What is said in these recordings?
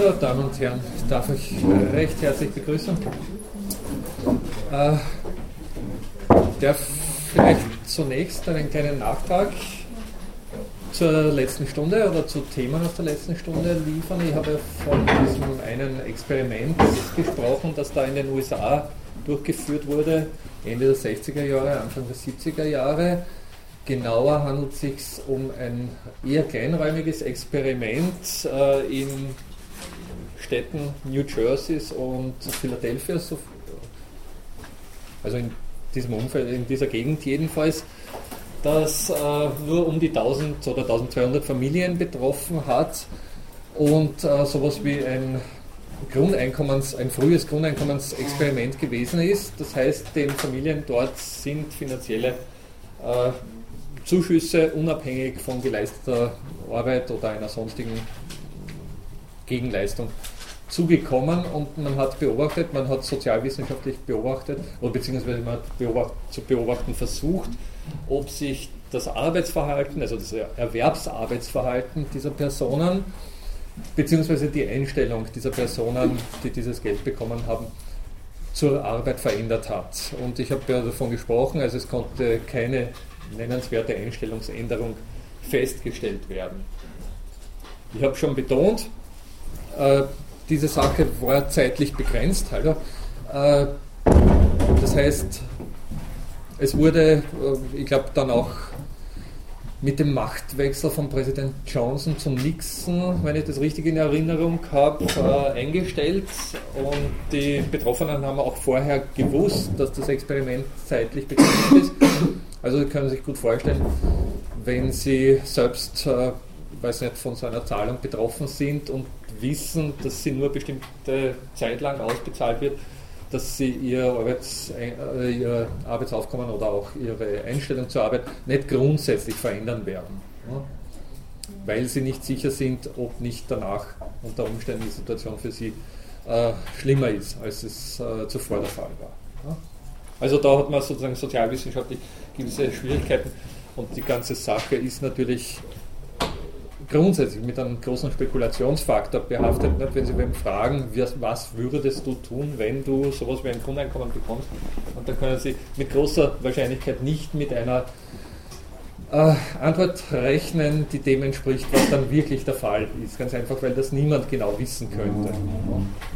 So, Damen und Herren, ich darf euch recht herzlich begrüßen. Äh, darf vielleicht zunächst einen kleinen Nachtrag zur letzten Stunde oder zu Themen aus der letzten Stunde liefern. Ich habe von diesem einen Experiment gesprochen, das da in den USA durchgeführt wurde, Ende der 60er Jahre, Anfang der 70er Jahre. Genauer handelt es sich um ein eher kleinräumiges Experiment äh, in Städten New Jerseys und Philadelphia, also in diesem Umfeld, in dieser Gegend jedenfalls, das äh, nur um die 1000 oder 1200 Familien betroffen hat und äh, sowas wie ein Grundeinkommens, ein frühes Grundeinkommensexperiment gewesen ist. Das heißt, den Familien dort sind finanzielle äh, Zuschüsse unabhängig von geleisteter Arbeit oder einer sonstigen Gegenleistung zugekommen und man hat beobachtet, man hat sozialwissenschaftlich beobachtet oder beziehungsweise man hat beobacht, zu beobachten versucht, ob sich das Arbeitsverhalten, also das Erwerbsarbeitsverhalten dieser Personen, beziehungsweise die Einstellung dieser Personen, die dieses Geld bekommen haben, zur Arbeit verändert hat. Und ich habe ja davon gesprochen, also es konnte keine nennenswerte Einstellungsänderung festgestellt werden. Ich habe schon betont, äh, diese Sache war zeitlich begrenzt. Also, äh, das heißt, es wurde, äh, ich glaube, dann auch mit dem Machtwechsel von Präsident Johnson zum Nixon, wenn ich das richtig in Erinnerung habe, äh, eingestellt. Und die Betroffenen haben auch vorher gewusst, dass das Experiment zeitlich begrenzt ist. Also Sie können sich gut vorstellen, wenn Sie selbst, äh, weiß nicht, von so einer Zahlung betroffen sind und wissen, dass sie nur bestimmte Zeit lang ausbezahlt wird, dass sie ihr, Arbeits, äh, ihr Arbeitsaufkommen oder auch ihre Einstellung zur Arbeit nicht grundsätzlich verändern werden. Weil sie nicht sicher sind, ob nicht danach unter Umständen die Situation für sie äh, schlimmer ist, als es äh, zuvor der Fall war. Also da hat man sozusagen sozialwissenschaftlich gewisse Schwierigkeiten und die ganze Sache ist natürlich grundsätzlich mit einem großen Spekulationsfaktor behaftet. Nicht? Wenn Sie beim fragen, was würdest du tun, wenn du sowas wie ein Grundeinkommen bekommst, und dann können Sie mit großer Wahrscheinlichkeit nicht mit einer äh, Antwort rechnen, die dem entspricht, was dann wirklich der Fall ist. Ganz einfach, weil das niemand genau wissen könnte.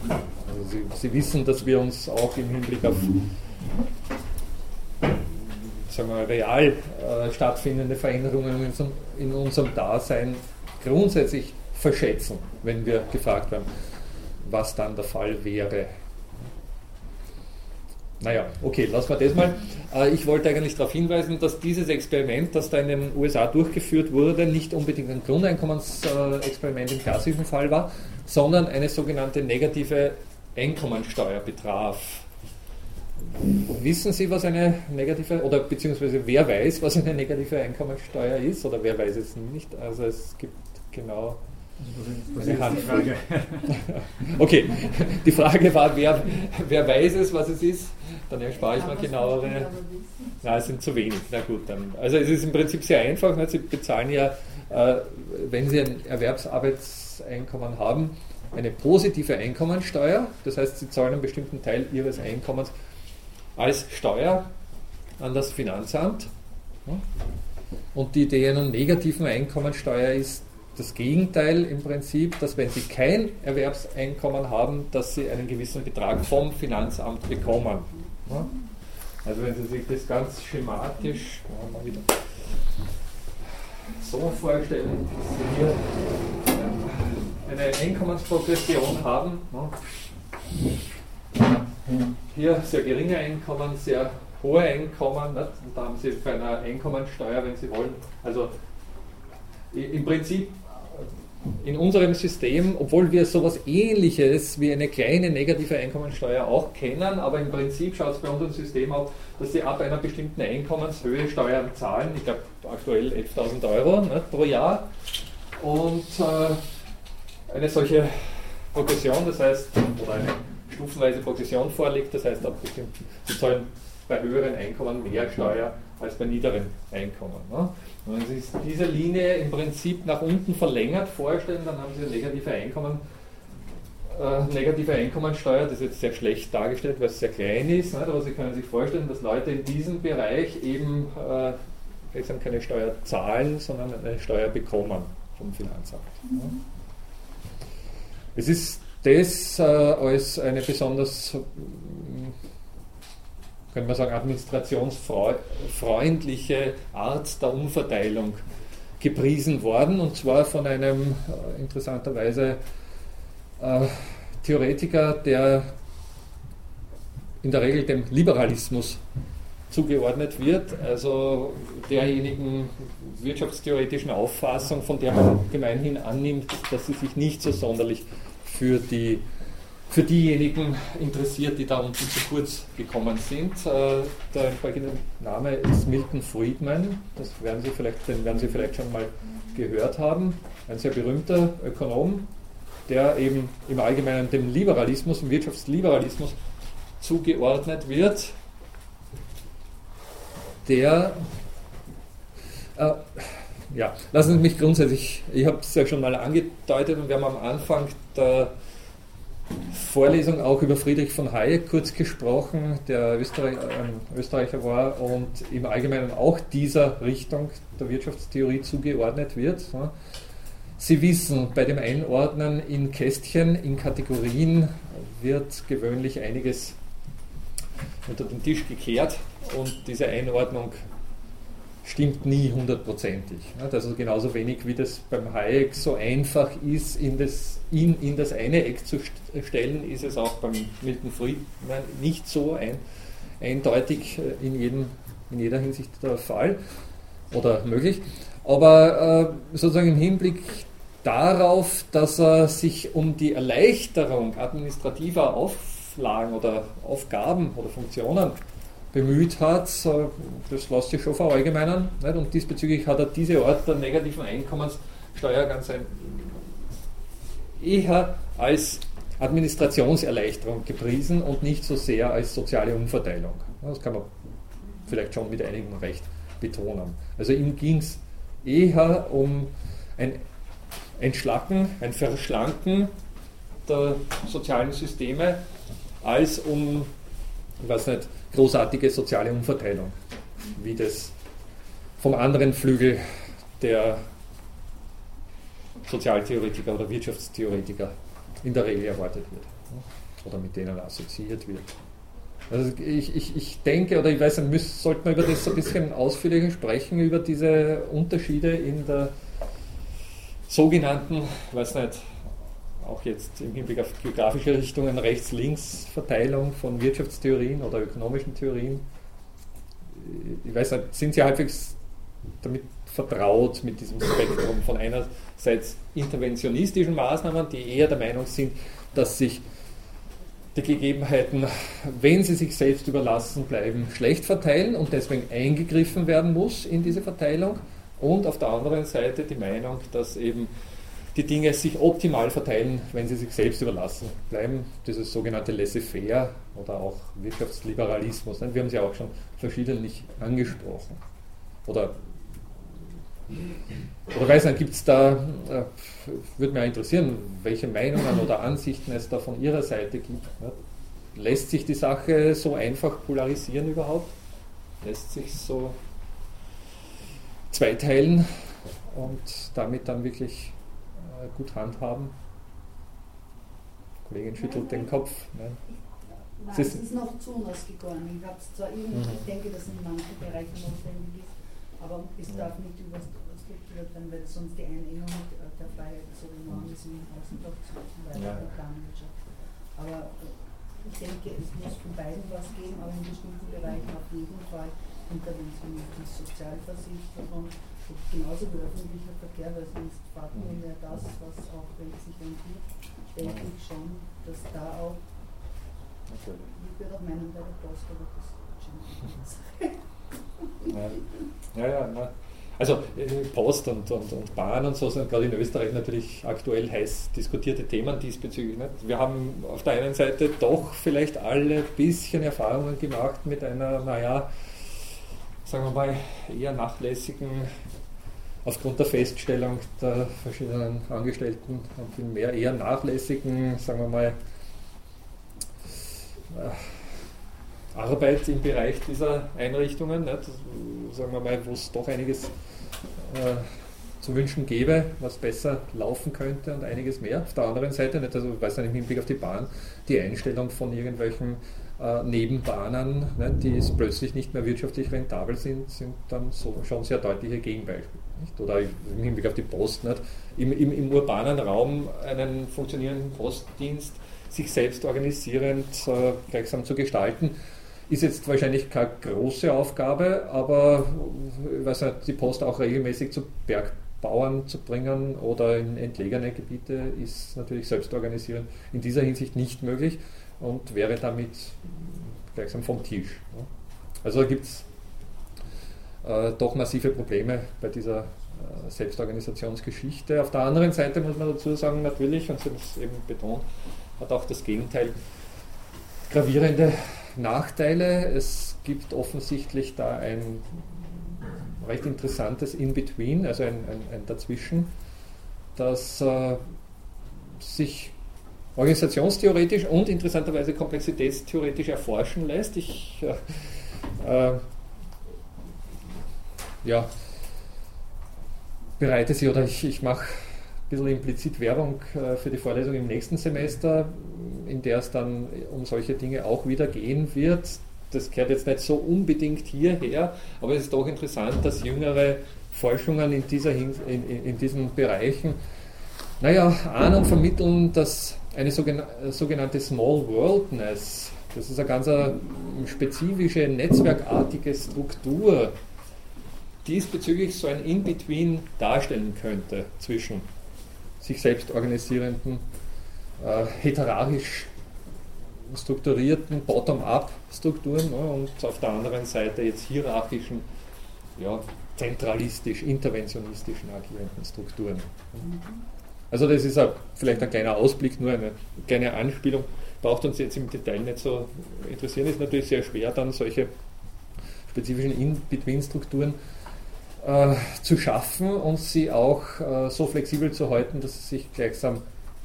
Also Sie, Sie wissen, dass wir uns auch im Hinblick auf sagen wir, real äh, stattfindende Veränderungen in unserem, in unserem Dasein grundsätzlich verschätzen, wenn wir gefragt werden, was dann der Fall wäre. Naja, okay, lassen wir das mal. Äh, ich wollte eigentlich darauf hinweisen, dass dieses Experiment, das da in den USA durchgeführt wurde, nicht unbedingt ein Grundeinkommensexperiment im klassischen Fall war, sondern eine sogenannte negative Einkommensteuer betraf. Wissen Sie, was eine negative, oder beziehungsweise wer weiß, was eine negative Einkommensteuer ist, oder wer weiß es nicht? Also es gibt genau. Eine Handvoll. okay, die Frage war, wer, wer weiß es, was es ist? Dann erspare ich mal genauere. Na, es sind zu wenig. Na gut, dann. Also es ist im Prinzip sehr einfach. Sie bezahlen ja, äh, wenn Sie ein Erwerbsarbeitseinkommen haben, eine positive Einkommensteuer. Das heißt, Sie zahlen einen bestimmten Teil Ihres Einkommens als Steuer an das Finanzamt. Und die Idee einer negativen Einkommensteuer ist, das Gegenteil im Prinzip, dass wenn Sie kein Erwerbseinkommen haben, dass Sie einen gewissen Betrag vom Finanzamt bekommen. Also wenn Sie sich das ganz schematisch so vorstellen, dass Sie hier eine Einkommensprogression haben, hier sehr geringe Einkommen, sehr hohe Einkommen, und da haben Sie bei einer Einkommensteuer, wenn Sie wollen, also im Prinzip in unserem System, obwohl wir sowas ähnliches wie eine kleine negative Einkommensteuer auch kennen, aber im Prinzip schaut es bei unserem System aus, dass sie ab einer bestimmten Einkommenshöhe Steuern zahlen, ich glaube aktuell 11.000 Euro ne, pro Jahr. Und äh, eine solche Progression, das heißt, oder eine stufenweise Progression vorliegt, das heißt, ab bestimmten, sie zahlen bei höheren Einkommen mehr Steuer als bei niederen Einkommen. Ne? Wenn Sie diese Linie im Prinzip nach unten verlängert vorstellen, dann haben Sie negative Einkommen äh, negative Einkommensteuer, das ist jetzt sehr schlecht dargestellt, weil es sehr klein ist, nicht? aber Sie können sich vorstellen, dass Leute in diesem Bereich eben äh, keine Steuer zahlen, sondern eine Steuer bekommen vom Finanzamt. Mhm. Es ist das äh, als eine besonders, können wir sagen, administrationsfreundliche Art der Umverteilung gepriesen worden, und zwar von einem äh, interessanterweise äh, Theoretiker, der in der Regel dem Liberalismus zugeordnet wird, also derjenigen wirtschaftstheoretischen Auffassung, von der man gemeinhin annimmt, dass sie sich nicht so sonderlich für, die, für diejenigen interessiert, die da unten zu kurz gekommen sind. Äh, der entsprechende Name ist Milton Friedman, das werden Sie vielleicht, den werden Sie vielleicht schon mal gehört haben, ein sehr berühmter Ökonom, der eben im Allgemeinen dem Liberalismus, dem Wirtschaftsliberalismus zugeordnet wird, der, äh, ja, lassen Sie mich grundsätzlich, ich habe es ja schon mal angedeutet und wir haben am Anfang der Vorlesung auch über Friedrich von Hayek kurz gesprochen, der Österreich, äh, Österreicher war und im Allgemeinen auch dieser Richtung der Wirtschaftstheorie zugeordnet wird. Sie wissen, bei dem Einordnen in Kästchen, in Kategorien wird gewöhnlich einiges unter den Tisch gekehrt und diese Einordnung stimmt nie hundertprozentig. Also genauso wenig wie das beim Hayek so einfach ist, in das, in, in das eine Eck zu stellen, ist es auch beim Milton Friedman nicht so ein, eindeutig äh, in, jedem, in jeder Hinsicht der Fall oder möglich. Aber äh, sozusagen im Hinblick darauf, dass er sich um die Erleichterung administrativer Auflagen oder Aufgaben oder Funktionen bemüht hat, das lässt sich schon verallgemeinern. Nicht? Und diesbezüglich hat er diese Art der negativen Einkommenssteuer ganz ein, eher als Administrationserleichterung gepriesen und nicht so sehr als soziale Umverteilung. Das kann man vielleicht schon mit einigem Recht betonen. Also ihm ging es eher um ein Entschlacken, ein Verschlanken der sozialen Systeme als um, ich weiß nicht, großartige soziale Umverteilung, wie das vom anderen Flügel der Sozialtheoretiker oder Wirtschaftstheoretiker in der Regel erwartet wird oder mit denen assoziiert wird. Also ich, ich, ich denke, oder ich weiß nicht, sollte man über das ein bisschen ausführlicher sprechen, über diese Unterschiede in der sogenannten, weiß nicht, auch jetzt im Hinblick auf geografische Richtungen, Rechts-Links-Verteilung von Wirtschaftstheorien oder ökonomischen Theorien. Ich weiß nicht, sind Sie halbwegs damit vertraut mit diesem Spektrum von einerseits interventionistischen Maßnahmen, die eher der Meinung sind, dass sich die Gegebenheiten, wenn sie sich selbst überlassen bleiben, schlecht verteilen und deswegen eingegriffen werden muss in diese Verteilung und auf der anderen Seite die Meinung, dass eben die Dinge sich optimal verteilen, wenn sie sich selbst überlassen bleiben. Dieses sogenannte Laissez-faire oder auch Wirtschaftsliberalismus. Wir haben sie auch schon verschiedentlich angesprochen. Oder, oder weiß nicht, gibt es da, äh, würde mich interessieren, welche Meinungen oder Ansichten es da von Ihrer Seite gibt. Lässt sich die Sache so einfach polarisieren überhaupt? Lässt sich so zweiteilen und damit dann wirklich gut handhaben. Die Kollegin schüttelt den Kopf. Nein, Nein es ist noch zu ausgegangen. Ich, zwar mhm. ich denke, dass es in manchen Bereichen notwendig ist, aber es mhm. darf nicht überstrukturiert werden, weil sonst die Einengung der Freiheit so enorm ist im Außendorf, Beispiel ja. der Planwirtschaft. Aber ich denke, es muss von beiden was geben, aber in bestimmten Bereichen auf jeden Fall Intervention in Sozialversicherung, genauso wie öffentlicher Verkehr, weil sonst fahrt man ja das, was auch wenn es sich rentiert, denke ich schon, dass da auch, Natürlich. ich würde auch meinen bei der Post, aber das scheint ja. ja, ja, na. Also äh, Post und, und, und Bahn und so sind gerade in Österreich natürlich aktuell heiß diskutierte Themen diesbezüglich. Nicht? Wir haben auf der einen Seite doch vielleicht alle ein bisschen Erfahrungen gemacht mit einer, naja, sagen wir mal, eher nachlässigen aufgrund der Feststellung der verschiedenen Angestellten und viel mehr eher nachlässigen, sagen wir mal, äh, Arbeit im Bereich dieser Einrichtungen, nicht? sagen wir mal, wo es doch einiges äh, zu wünschen gäbe, was besser laufen könnte und einiges mehr. Auf der anderen Seite, nicht, also weiß nicht im Hinblick auf die Bahn, die Einstellung von irgendwelchen äh, Nebenbahnen, ne, die plötzlich nicht mehr wirtschaftlich rentabel sind, sind dann so, schon sehr deutliche Gegenbeispiele. Nicht? Oder im Hinblick auf die Post, nicht? Im, im, im urbanen Raum einen funktionierenden Postdienst sich selbst organisierend äh, gleichsam zu gestalten, ist jetzt wahrscheinlich keine große Aufgabe, aber ich weiß nicht, die Post auch regelmäßig zu Bergbauern zu bringen oder in entlegene Gebiete ist natürlich selbst organisierend in dieser Hinsicht nicht möglich und wäre damit gleichsam vom Tisch. Also gibt es äh, doch massive Probleme bei dieser äh, Selbstorganisationsgeschichte. Auf der anderen Seite muss man dazu sagen, natürlich, und Sie haben es eben betont, hat auch das Gegenteil gravierende Nachteile. Es gibt offensichtlich da ein recht interessantes In-Between, also ein, ein, ein, Dazwischen, das äh, sich organisationstheoretisch und interessanterweise komplexitätstheoretisch erforschen lässt. Ich äh, äh, ja, bereite sie oder ich, ich mache ein bisschen implizit Werbung äh, für die Vorlesung im nächsten Semester, in der es dann um solche Dinge auch wieder gehen wird. Das gehört jetzt nicht so unbedingt hierher, aber es ist doch interessant, dass jüngere Forschungen in, dieser, in, in, diesen Bereichen naja, Ahnung vermitteln, dass eine sogenannte Small Worldness, das ist eine ganz spezifische netzwerkartige Struktur, diesbezüglich so ein In-Between darstellen könnte zwischen sich selbst organisierenden, äh, heterarchisch strukturierten Bottom-up-Strukturen ne, und auf der anderen Seite jetzt hierarchischen, ja, zentralistisch, interventionistischen agierenden Strukturen. Also das ist auch vielleicht ein kleiner Ausblick, nur eine kleine Anspielung. Braucht uns jetzt im Detail nicht so interessieren. Ist natürlich sehr schwer, dann solche spezifischen In-Between-Strukturen äh, zu schaffen und sie auch äh, so flexibel zu halten, dass sie sich gleichsam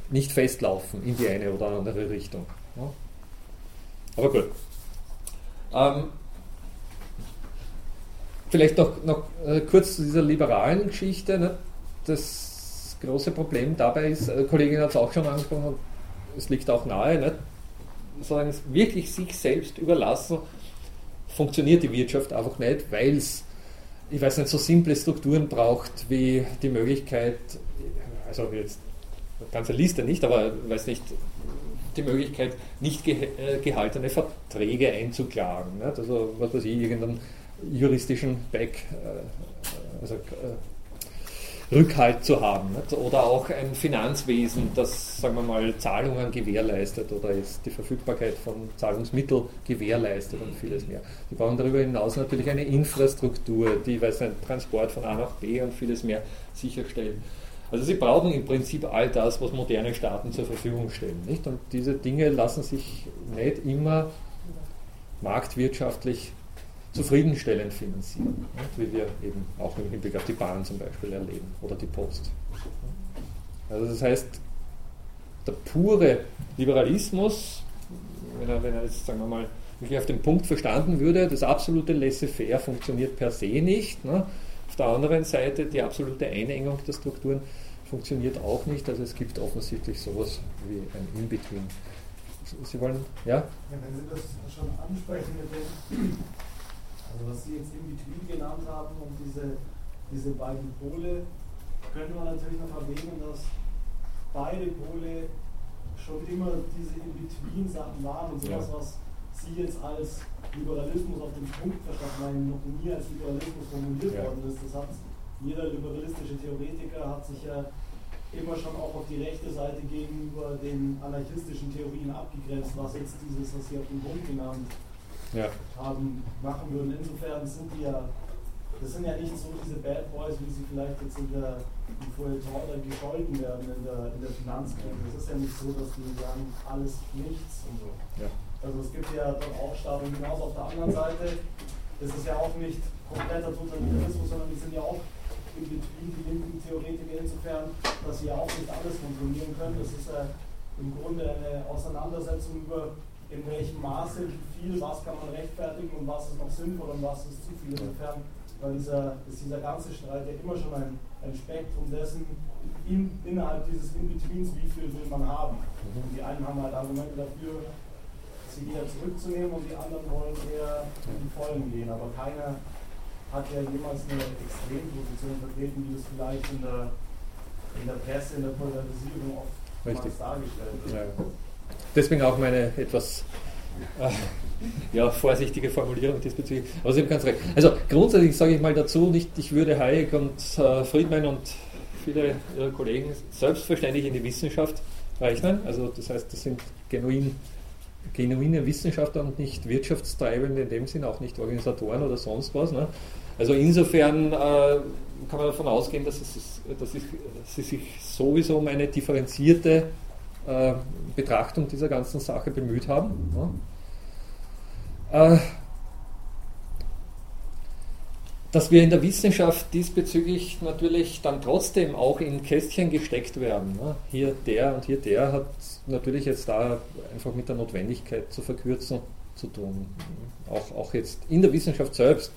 nicht festlaufen in die eine oder andere Richtung. Ja. Aber gut. Ähm, vielleicht noch, noch äh, kurz zu dieser liberalen Geschichte. Ne? Das große Problem dabei ist, äh, Kollegin hat es auch schon angesprochen, es liegt auch nahe, ne? sagen, wirklich sich selbst überlassen, funktioniert die Wirtschaft einfach nicht, weil es ich weiß nicht, so simple Strukturen braucht wie die Möglichkeit, also jetzt eine ganze Liste nicht, aber weiß nicht, die Möglichkeit, nicht ge äh, gehaltene Verträge einzuklagen. Nicht? Also was weiß ich, irgendeinen juristischen Back, äh, also Rückhalt zu haben. Nicht? Oder auch ein Finanzwesen, das, sagen wir mal, Zahlungen gewährleistet oder jetzt die Verfügbarkeit von Zahlungsmitteln gewährleistet und vieles mehr. Sie brauchen darüber hinaus natürlich eine Infrastruktur, die weiß nicht, Transport von A nach B und vieles mehr sicherstellt. Also sie brauchen im Prinzip all das, was moderne Staaten zur Verfügung stellen. Nicht? Und diese Dinge lassen sich nicht immer marktwirtschaftlich zufriedenstellend finanzieren, wie wir eben auch im Hinblick auf die Bahn zum Beispiel erleben oder die Post. Also das heißt, der pure Liberalismus, wenn er, wenn er jetzt, sagen wir mal, wirklich auf den Punkt verstanden würde, das absolute Laissez-faire funktioniert per se nicht. Ne? Auf der anderen Seite, die absolute Einengung der Strukturen funktioniert auch nicht. Also es gibt offensichtlich sowas wie ein In-Between. Sie wollen, ja? ja? Wenn Sie das schon ansprechen mit dem was Sie jetzt in Between genannt haben und diese, diese beiden Pole, könnte man natürlich noch erwähnen, dass beide Pole schon immer diese In-Between-Sachen waren und sowas, ja. was Sie jetzt als Liberalismus auf den Punkt verstanden noch nie als Liberalismus formuliert ja. worden ist. Das hat jeder liberalistische Theoretiker hat sich ja immer schon auch auf die rechte Seite gegenüber den anarchistischen Theorien abgegrenzt, was jetzt dieses, was Sie auf den Punkt genannt ja. haben, machen würden. Insofern sind die ja, das sind ja nicht so diese Bad Boys, wie sie vielleicht jetzt in der im Feuilleton gescholten werden in der, in der Finanzkrise. Es ist ja nicht so, dass die sagen, alles nichts und so. Ja. Also es gibt ja dort auch Staaten hinaus. Auf der anderen Seite ist es ja auch nicht kompletter Totalitarismus, sondern die sind ja auch in Between die linken Theoretiker insofern, dass sie ja auch nicht alles kontrollieren können. Das ist äh, im Grunde eine Auseinandersetzung über in welchem Maße, wie viel, was kann man rechtfertigen und was ist noch sinnvoll und was ist zu viel. Insofern weil dieser, ist dieser ganze Streit ja immer schon ein, ein Spektrum dessen, in, innerhalb dieses In-Betweens, wie viel will man haben. Mhm. Und die einen haben halt Argumente dafür, sie wieder zurückzunehmen und die anderen wollen eher in die Vollen gehen. Aber keiner hat ja jemals eine Extremposition vertreten, wie das vielleicht in der, in der Presse, in der Polarisierung oft dargestellt wird. Ja. Deswegen auch meine etwas äh, ja, vorsichtige Formulierung diesbezüglich. Aber Sie haben ganz recht. Also grundsätzlich sage ich mal dazu, nicht, ich würde Hayek und äh, Friedman und viele Ihrer Kollegen selbstverständlich in die Wissenschaft rechnen. Also das heißt, das sind genuin, genuine Wissenschaftler und nicht Wirtschaftstreibende in dem Sinn, auch nicht Organisatoren oder sonst was. Ne? Also insofern äh, kann man davon ausgehen, dass, es, dass sie sich sowieso um eine differenzierte äh, Betrachtung dieser ganzen Sache bemüht haben. Äh, dass wir in der Wissenschaft diesbezüglich natürlich dann trotzdem auch in Kästchen gesteckt werden. Hier der und hier der hat natürlich jetzt da einfach mit der Notwendigkeit zu verkürzen zu tun. Auch, auch jetzt in der Wissenschaft selbst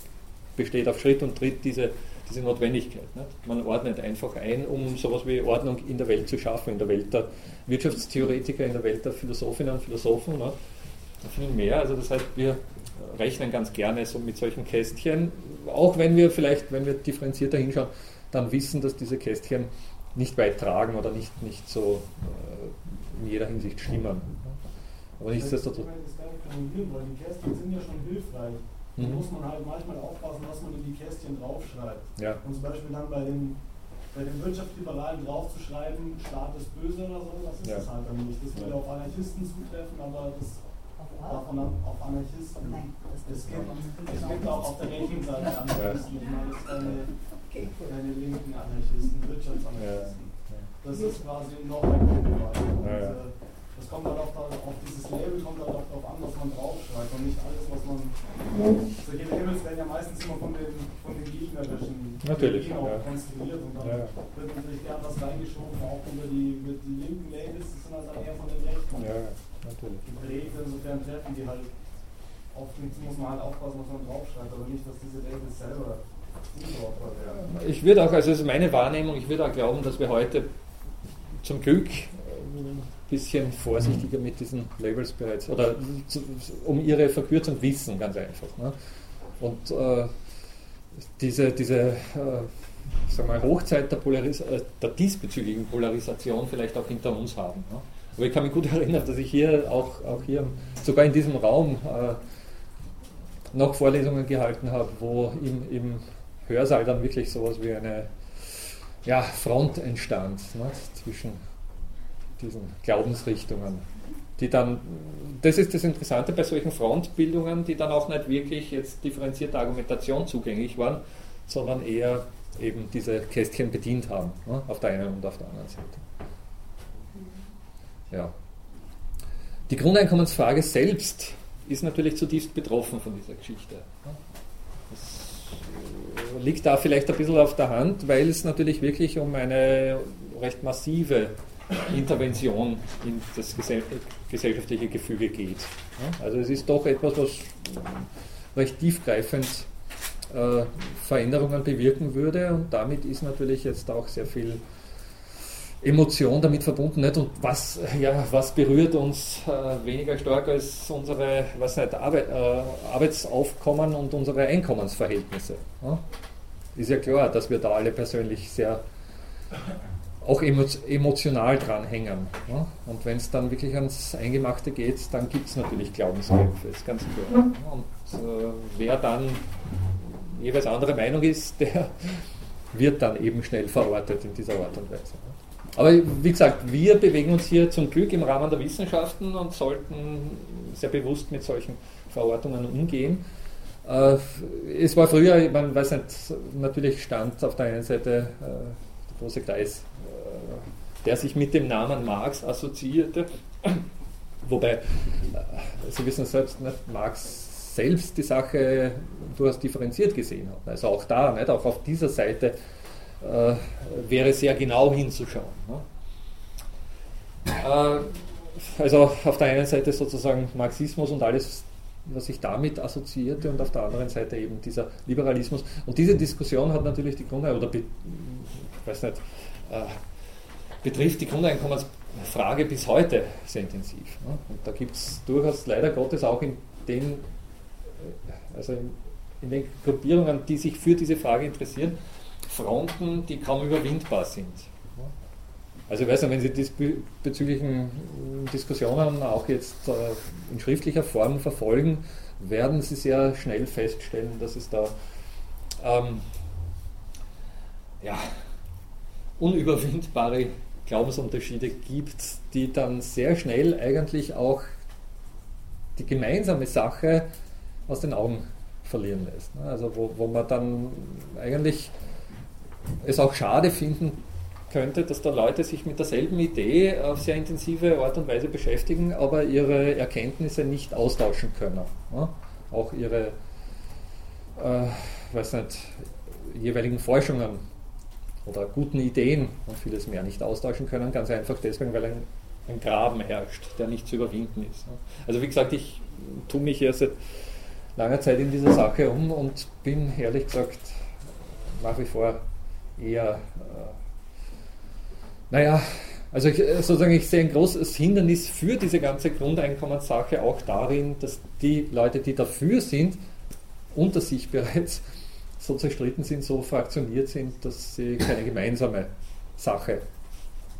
besteht auf Schritt und Tritt diese, diese Notwendigkeit. Nicht? Man ordnet einfach ein, um sowas wie Ordnung in der Welt zu schaffen, in der Welt der Wirtschaftstheoretiker, in der Welt der Philosophinnen und Philosophen. Nicht? viel mehr. Also das heißt, wir rechnen ganz gerne so mit solchen Kästchen, auch wenn wir vielleicht, wenn wir differenzierter hinschauen, dann wissen, dass diese Kästchen nicht weit tragen oder nicht, nicht so äh, in jeder Hinsicht stimmen. Aber nichtsdestotrotz. Die Kästchen sind ja schon hilfreich. Da mhm. muss man halt manchmal aufpassen, was man in die Kästchen draufschreibt. Ja. Und zum Beispiel dann bei den, bei den Wirtschaftsliberalen draufzuschreiben, Staat ist böse oder so, das ist ja. das halt dann nicht. Das würde auf Anarchisten zutreffen, aber das davon auf Anarchisten. Nein, es gibt, es gibt auch auf der rechten Seite Anarchisten. Ich meine, das keine, keine linken Anarchisten, Wirtschaftsanarchisten. Das ist quasi noch ein Grundbereich. Das kommt halt auch auf dieses Label kommt halt auch darauf an, was man draufschreibt und nicht alles, was man. Solche Labels werden ja meistens immer von den, von den gegnerischen natürlich, auch ja. konstruiert und dann ja. wird natürlich gern was reingeschoben, auch unter die, mit die linken Labels, das sind halt dann eher von den rechten. Ja natürlich. Geprägt, insofern treffen die halt, oft muss man halt aufpassen, was man draufschreibt, aber nicht, dass diese Labels selber werden. Ich würde auch, also das ist meine Wahrnehmung, ich würde auch glauben, dass wir heute zum Glück bisschen vorsichtiger mit diesen Labels bereits, oder um ihre Verkürzung wissen, ganz einfach. Ne? Und äh, diese, diese äh, sagen wir, Hochzeit der, Polaris äh, der diesbezüglichen Polarisation vielleicht auch hinter uns haben. Ne? Aber ich kann mich gut erinnern, dass ich hier auch, auch hier, sogar in diesem Raum, äh, noch Vorlesungen gehalten habe, wo im, im Hörsaal dann wirklich sowas wie eine ja, Front entstand ne, zwischen diesen Glaubensrichtungen. Die dann, das ist das Interessante bei solchen Frontbildungen, die dann auch nicht wirklich jetzt differenzierte Argumentation zugänglich waren, sondern eher eben diese Kästchen bedient haben, ne, auf der einen und auf der anderen Seite. Ja. Die Grundeinkommensfrage selbst ist natürlich zutiefst betroffen von dieser Geschichte. Das liegt da vielleicht ein bisschen auf der Hand, weil es natürlich wirklich um eine recht massive Intervention in das gesellschaftliche Gefüge geht. Also es ist doch etwas, was recht tiefgreifend äh, Veränderungen bewirken würde und damit ist natürlich jetzt auch sehr viel Emotion damit verbunden. Und was, ja, was berührt uns äh, weniger stark als unsere was nicht, Arbeit, äh, Arbeitsaufkommen und unsere Einkommensverhältnisse? Ist ja klar, dass wir da alle persönlich sehr auch emotional dranhängen. Ja? Und wenn es dann wirklich ans Eingemachte geht, dann gibt es natürlich Glaubenskämpfe, ist ganz klar. Und äh, wer dann jeweils andere Meinung ist, der wird dann eben schnell verortet in dieser Art und Weise. Aber wie gesagt, wir bewegen uns hier zum Glück im Rahmen der Wissenschaften und sollten sehr bewusst mit solchen Verortungen umgehen. Äh, es war früher, man weiß nicht, natürlich stand auf der einen Seite äh, große Kreis, äh, der sich mit dem Namen Marx assoziierte. Wobei, Sie wissen selbst, nicht, Marx selbst die Sache durchaus differenziert gesehen hat. Also auch da, nicht, auch auf dieser Seite äh, wäre sehr genau hinzuschauen. Ne? Äh, also auf der einen Seite sozusagen Marxismus und alles, was sich damit assoziierte, und auf der anderen Seite eben dieser Liberalismus. Und diese Diskussion hat natürlich die Grunde, oder ich weiß nicht, äh, betrifft die Grundeinkommensfrage bis heute sehr intensiv. Ne? Und da gibt es durchaus leider Gottes auch in den, äh, also in, in den Gruppierungen, die sich für diese Frage interessieren, Fronten, die kaum überwindbar sind. Also ich weiß nicht, wenn Sie diesbezüglichen Diskussionen auch jetzt äh, in schriftlicher Form verfolgen, werden Sie sehr schnell feststellen, dass es da ähm, ja, unüberwindbare Glaubensunterschiede gibt, die dann sehr schnell eigentlich auch die gemeinsame Sache aus den Augen verlieren lässt. Ne? Also wo, wo man dann eigentlich es auch schade finden könnte, dass da Leute sich mit derselben Idee auf sehr intensive Art und Weise beschäftigen, aber ihre Erkenntnisse nicht austauschen können. Ne? Auch ihre äh, weiß nicht, jeweiligen Forschungen oder guten Ideen und vieles mehr nicht austauschen können, ganz einfach deswegen, weil ein, ein Graben herrscht, der nicht zu überwinden ist. Ne? Also wie gesagt, ich tue mich hier seit langer Zeit in dieser Sache um und bin ehrlich gesagt nach wie vor eher, äh, naja, also ich, äh, sozusagen ich sehe ein großes Hindernis für diese ganze Grundeinkommenssache auch darin, dass die Leute, die dafür sind, unter sich bereits so zerstritten sind, so fraktioniert sind, dass sie keine gemeinsame Sache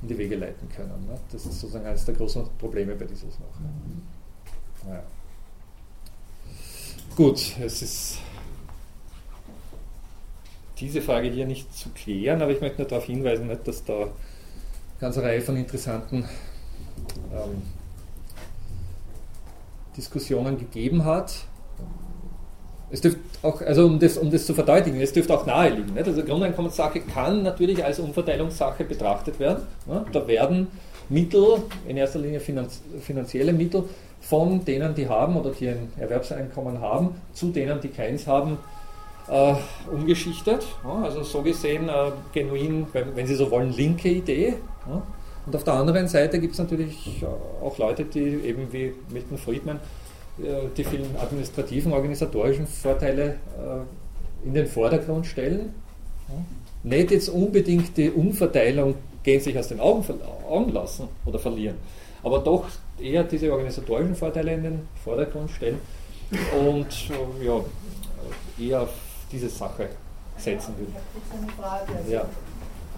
in die Wege leiten können. Ne? Das ist sozusagen eines der großen Probleme bei dieser Sache. Naja. Gut, es ist diese Frage hier nicht zu klären, aber ich möchte nur darauf hinweisen, dass da ganze Reihe von interessanten ähm, Diskussionen gegeben hat. Es dürfte auch, also um das, um das zu verdeutlichen, es dürfte auch naheliegen. Nicht? Also Grundeinkommenssache kann natürlich als Umverteilungssache betrachtet werden. Ne? Da werden Mittel, in erster Linie finanzielle Mittel, von denen, die haben oder die ein Erwerbseinkommen haben, zu denen, die keins haben, äh, umgeschichtet. Ja, also so gesehen äh, genuin, wenn, wenn, Sie so wollen, linke Idee. Ja. Und auf der anderen Seite gibt es natürlich auch Leute, die eben wie Milton Friedman äh, die vielen administrativen, organisatorischen Vorteile äh, in den Vordergrund stellen. Nicht jetzt unbedingt die Umverteilung gänzlich aus den Augen, Augen lassen oder verlieren, aber doch eher diese organisatorischen Vorteile in den Vordergrund stellen und äh, ja, eher diese Sache setzen würde. Ich habe eine Frage. Also ja.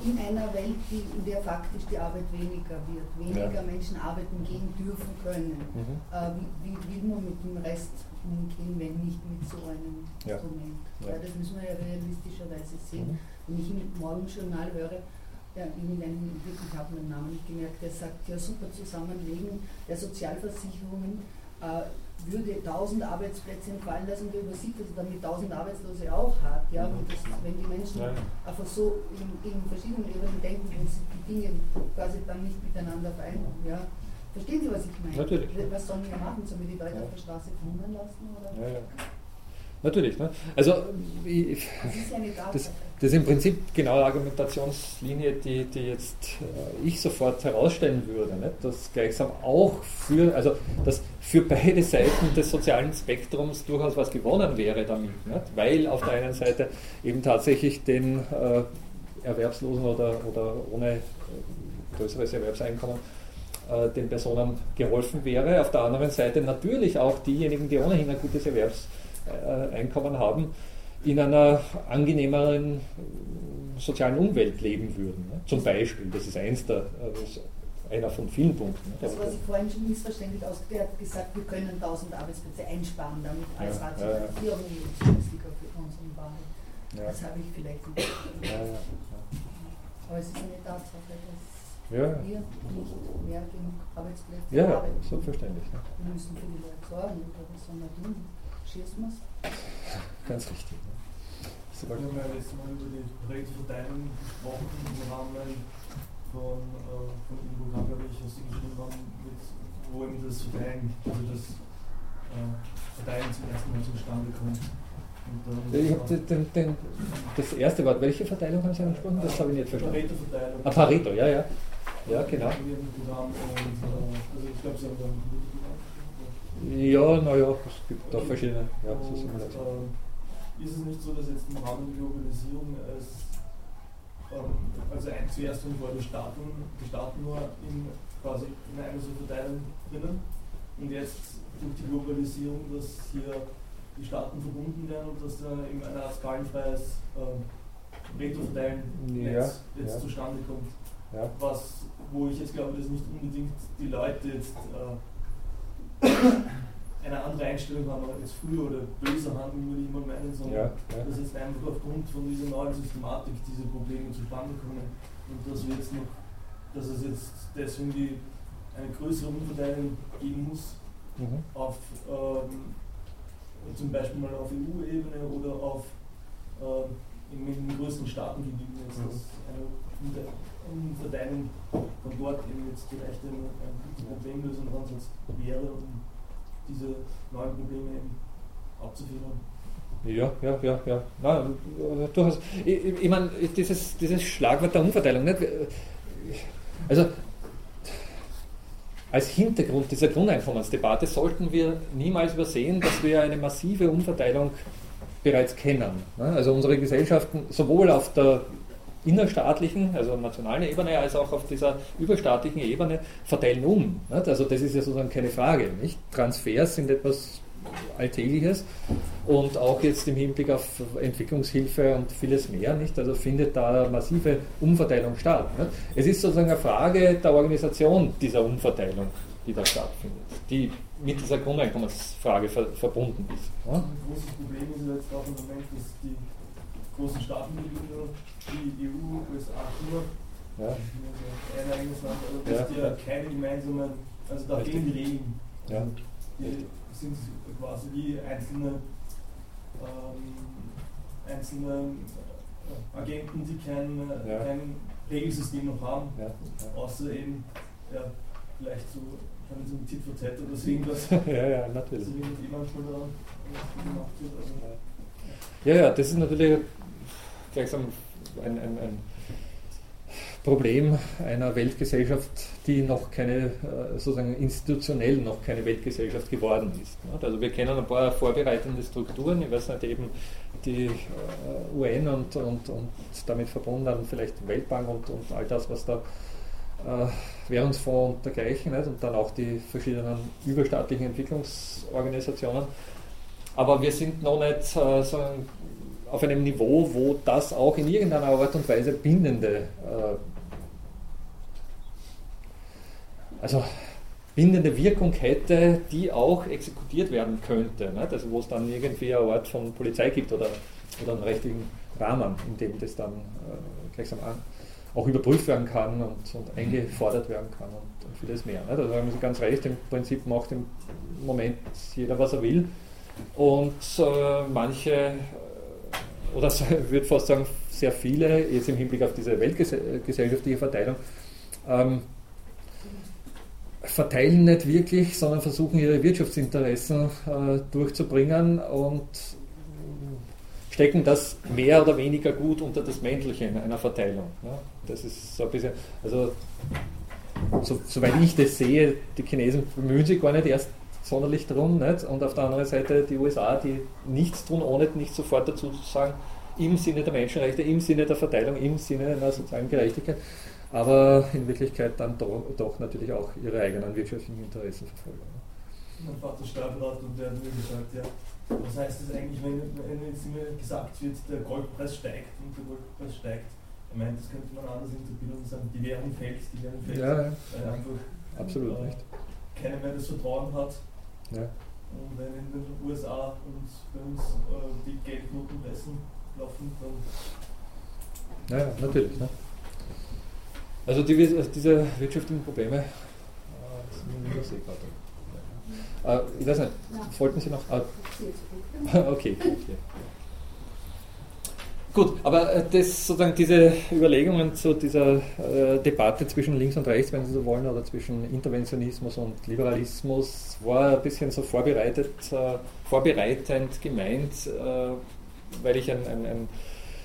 In einer Welt, die, in der faktisch die Arbeit weniger wird, weniger ja. Menschen arbeiten gehen dürfen können, mhm. äh, wie, wie, will man mit dem Rest umgehen, wenn nicht mit so einem ja. Instrument? Ja. das müssen wir ja realistischerweise sehen. Mhm. Wenn ich im Morgenjournal höre, ja, irgendeinen, ich habe meinen Namen nicht gemerkt, der sagt, ja super Zusammenlegen der Sozialversicherungen äh, würde 1000 Arbeitsplätze entfallen lassen, der übersieht, dass er damit 1000 Arbeitslose auch hat. Ja? Und das, wenn die Menschen ja. einfach so in, in, verschiedenen Ebenen denken, wenn sie die Dinge quasi dann nicht miteinander vereinen. Ja? Verstehen Sie, was ich meine? Natürlich. Was sollen wir machen? Sollen wir die Leute ja. auf der Straße verhungern lassen? Oder? Ja, Natürlich. Ne? Also, ich, das, das, ist im Prinzip genau die Argumentationslinie, die, die jetzt äh, ich sofort herausstellen würde. Nicht? Dass gleichsam auch für, also dass für beide Seiten des sozialen Spektrums durchaus was gewonnen wäre damit. Nicht? Weil auf der einen Seite eben tatsächlich den äh, Erwerbslosen oder, oder ohne äh, größeres Erwerbseinkommen äh, den Personen geholfen wäre. Auf der anderen Seite natürlich auch diejenigen, die ohnehin ein gutes Erwerbseinkommen äh, haben, in einer angenehmeren sozialen Umwelt leben würden. Ne? Zum Beispiel, das ist eins der, äh, einer von vielen Punkten. Das, was ich vorhin schon missverständlich ausgedrückt habe, gesagt, wir können 1000 Arbeitsplätze einsparen, damit als ja, Rationalisierung ja, günstiger für unseren Wahlen. Ja. Das habe ich vielleicht nicht. Ja, ja, Aber es ist eine Tatsache, dass ja. wir nicht mehr genug Arbeitsplätze ja, haben. Ja, selbstverständlich. Wir müssen für die Leute sorgen, oder was soll man tun? Faschismus? Ganz richtig. Ne? Wir haben ja letztes Mal über die Projektverteilung gesprochen im Rahmen von, äh, von Ivo Gagavich, was Sie geschrieben haben, mit, wo eben das Verteilen, also das äh, Verteilen zum ersten Mal zustande kommt. Ich habe den, den, das erste Wort, welche Verteilung haben Sie angesprochen? Das habe ich nicht verstanden. Pareto-Verteilung. Ah, Pareto, ja, ja. Ja, genau. Also ich glaube, Sie haben da ja, naja, es gibt da verschiedene ja, so Simulationen. Ist es nicht so, dass jetzt im Rahmen der Globalisierung es ähm, also zuerst und vor die Staaten, die Staaten nur in, quasi in einer so Verteilung drinnen und jetzt durch die Globalisierung, dass hier die Staaten verbunden werden und dass da eben ein Art skalenfreies äh, Reto-Verteilen jetzt ja. zustande kommt. Ja. Was, wo ich jetzt glaube, dass nicht unbedingt die Leute jetzt äh, eine andere Einstellung haben, aber jetzt früher oder böser handeln, würde ich mal meinen, sondern ja, ja. dass jetzt einfach aufgrund von dieser neuen Systematik diese Probleme zustande kommen und dass wir jetzt noch, dass es jetzt deswegen die, eine größere Umverteilung geben muss mhm. auf ähm, zum Beispiel mal auf EU-Ebene oder auf äh, in, den größeren Staaten gegenüber jetzt, mhm. dass eine Umverteilung von dort eben jetzt vielleicht ein, ein Problemlösungsansatz wäre, um diese neuen Probleme abzufedern. Ja, ja, ja, ja. Na, durchaus. Ich, ich, ich meine, dieses, dieses Schlagwort der Umverteilung, nicht? also als Hintergrund dieser Grundeinkommensdebatte sollten wir niemals übersehen, dass wir eine massive Umverteilung bereits kennen. Also unsere Gesellschaften sowohl auf der innerstaatlichen, also nationalen Ebene, als auch auf dieser überstaatlichen Ebene verteilen um. Also das ist ja sozusagen keine Frage. Nicht? Transfers sind etwas Alltägliches und auch jetzt im Hinblick auf Entwicklungshilfe und vieles mehr, nicht? Also findet da massive Umverteilung statt. Nicht? Es ist sozusagen eine Frage der Organisation dieser Umverteilung, die da stattfindet, die mit dieser Grundeinkommensfrage ver verbunden ist. Ja? Ein großes Problem ist jetzt auch im Moment, dass die großen Staatenmitglieder, die EU, USA, China, ja. ein eigenes Land, also dass ja. die keine gemeinsamen, also da gehen die Regeln. Ja. Die sind quasi wie einzelne, ähm, einzelne äh, Agenten, die kein, ja. kein Regelsystem noch haben, ja. außer eben ja, vielleicht so kann so ein Tit for Tat oder so irgendwas. ja, ja, natürlich. Also, wie jemand schon da gemacht wird. Also, ja, ja, das ist natürlich gleichsam ein, ein, ein Problem einer Weltgesellschaft, die noch keine, äh, sozusagen institutionell noch keine Weltgesellschaft geworden ist. Also wir kennen ein paar vorbereitende Strukturen, ich weiß nicht, eben die äh, UN und, und, und damit verbunden dann vielleicht Weltbank und, und all das, was da äh, Währungsfonds und dergleichen, nicht? und dann auch die verschiedenen überstaatlichen Entwicklungsorganisationen. Aber wir sind noch nicht so auf einem Niveau, wo das auch in irgendeiner Art und Weise bindende, äh, also bindende Wirkung hätte, die auch exekutiert werden könnte. Nicht? Also wo es dann irgendwie eine Art von Polizei gibt oder, oder einen rechtlichen Rahmen, in dem das dann äh, gleichsam an, auch überprüft werden kann und, und eingefordert werden kann und, und vieles mehr. Nicht? Also haben Sie ganz recht, im Prinzip macht im Moment jeder, was er will. Und äh, manche oder ich würde fast sagen, sehr viele, jetzt im Hinblick auf diese weltgesellschaftliche Verteilung, ähm, verteilen nicht wirklich, sondern versuchen ihre Wirtschaftsinteressen äh, durchzubringen und stecken das mehr oder weniger gut unter das Mäntelchen einer Verteilung. Ja, das ist so ein bisschen, also so, soweit ich das sehe, die Chinesen bemühen sich gar nicht erst sonderlich drum. Nicht? Und auf der anderen Seite die USA, die nichts tun, ohne nicht sofort dazu zu sagen, im Sinne der Menschenrechte, im Sinne der Verteilung, im Sinne einer sozialen Gerechtigkeit, aber in Wirklichkeit dann doch, doch natürlich auch ihre eigenen wirtschaftlichen Interessen verfolgen. Mein Vater Steuerberater und der hat mir gesagt, ja, was heißt das eigentlich, wenn, wenn jetzt immer gesagt wird, der Goldpreis steigt und der Goldpreis steigt? Ich meine, das könnte man anders interpretieren und sagen, die Währung fällt, die Währung fällt. Ja, ja. einfach absolut äh, nicht. Keiner mehr das Vertrauen hat ja. Und wenn in den USA und bei uns äh, die Geldnotenpressen laufen, dann. Ja, natürlich. Ne? Also die, diese wirtschaftlichen Probleme, äh, das sind äh, ich weiß nicht, wollten Sie noch? Ah, okay, okay. Gut, aber äh, das, sozusagen diese Überlegungen zu dieser äh, Debatte zwischen links und rechts, wenn Sie so wollen, oder zwischen Interventionismus und Liberalismus, war ein bisschen so vorbereitet, äh, vorbereitend gemeint, äh, weil ich ein, ein, ein,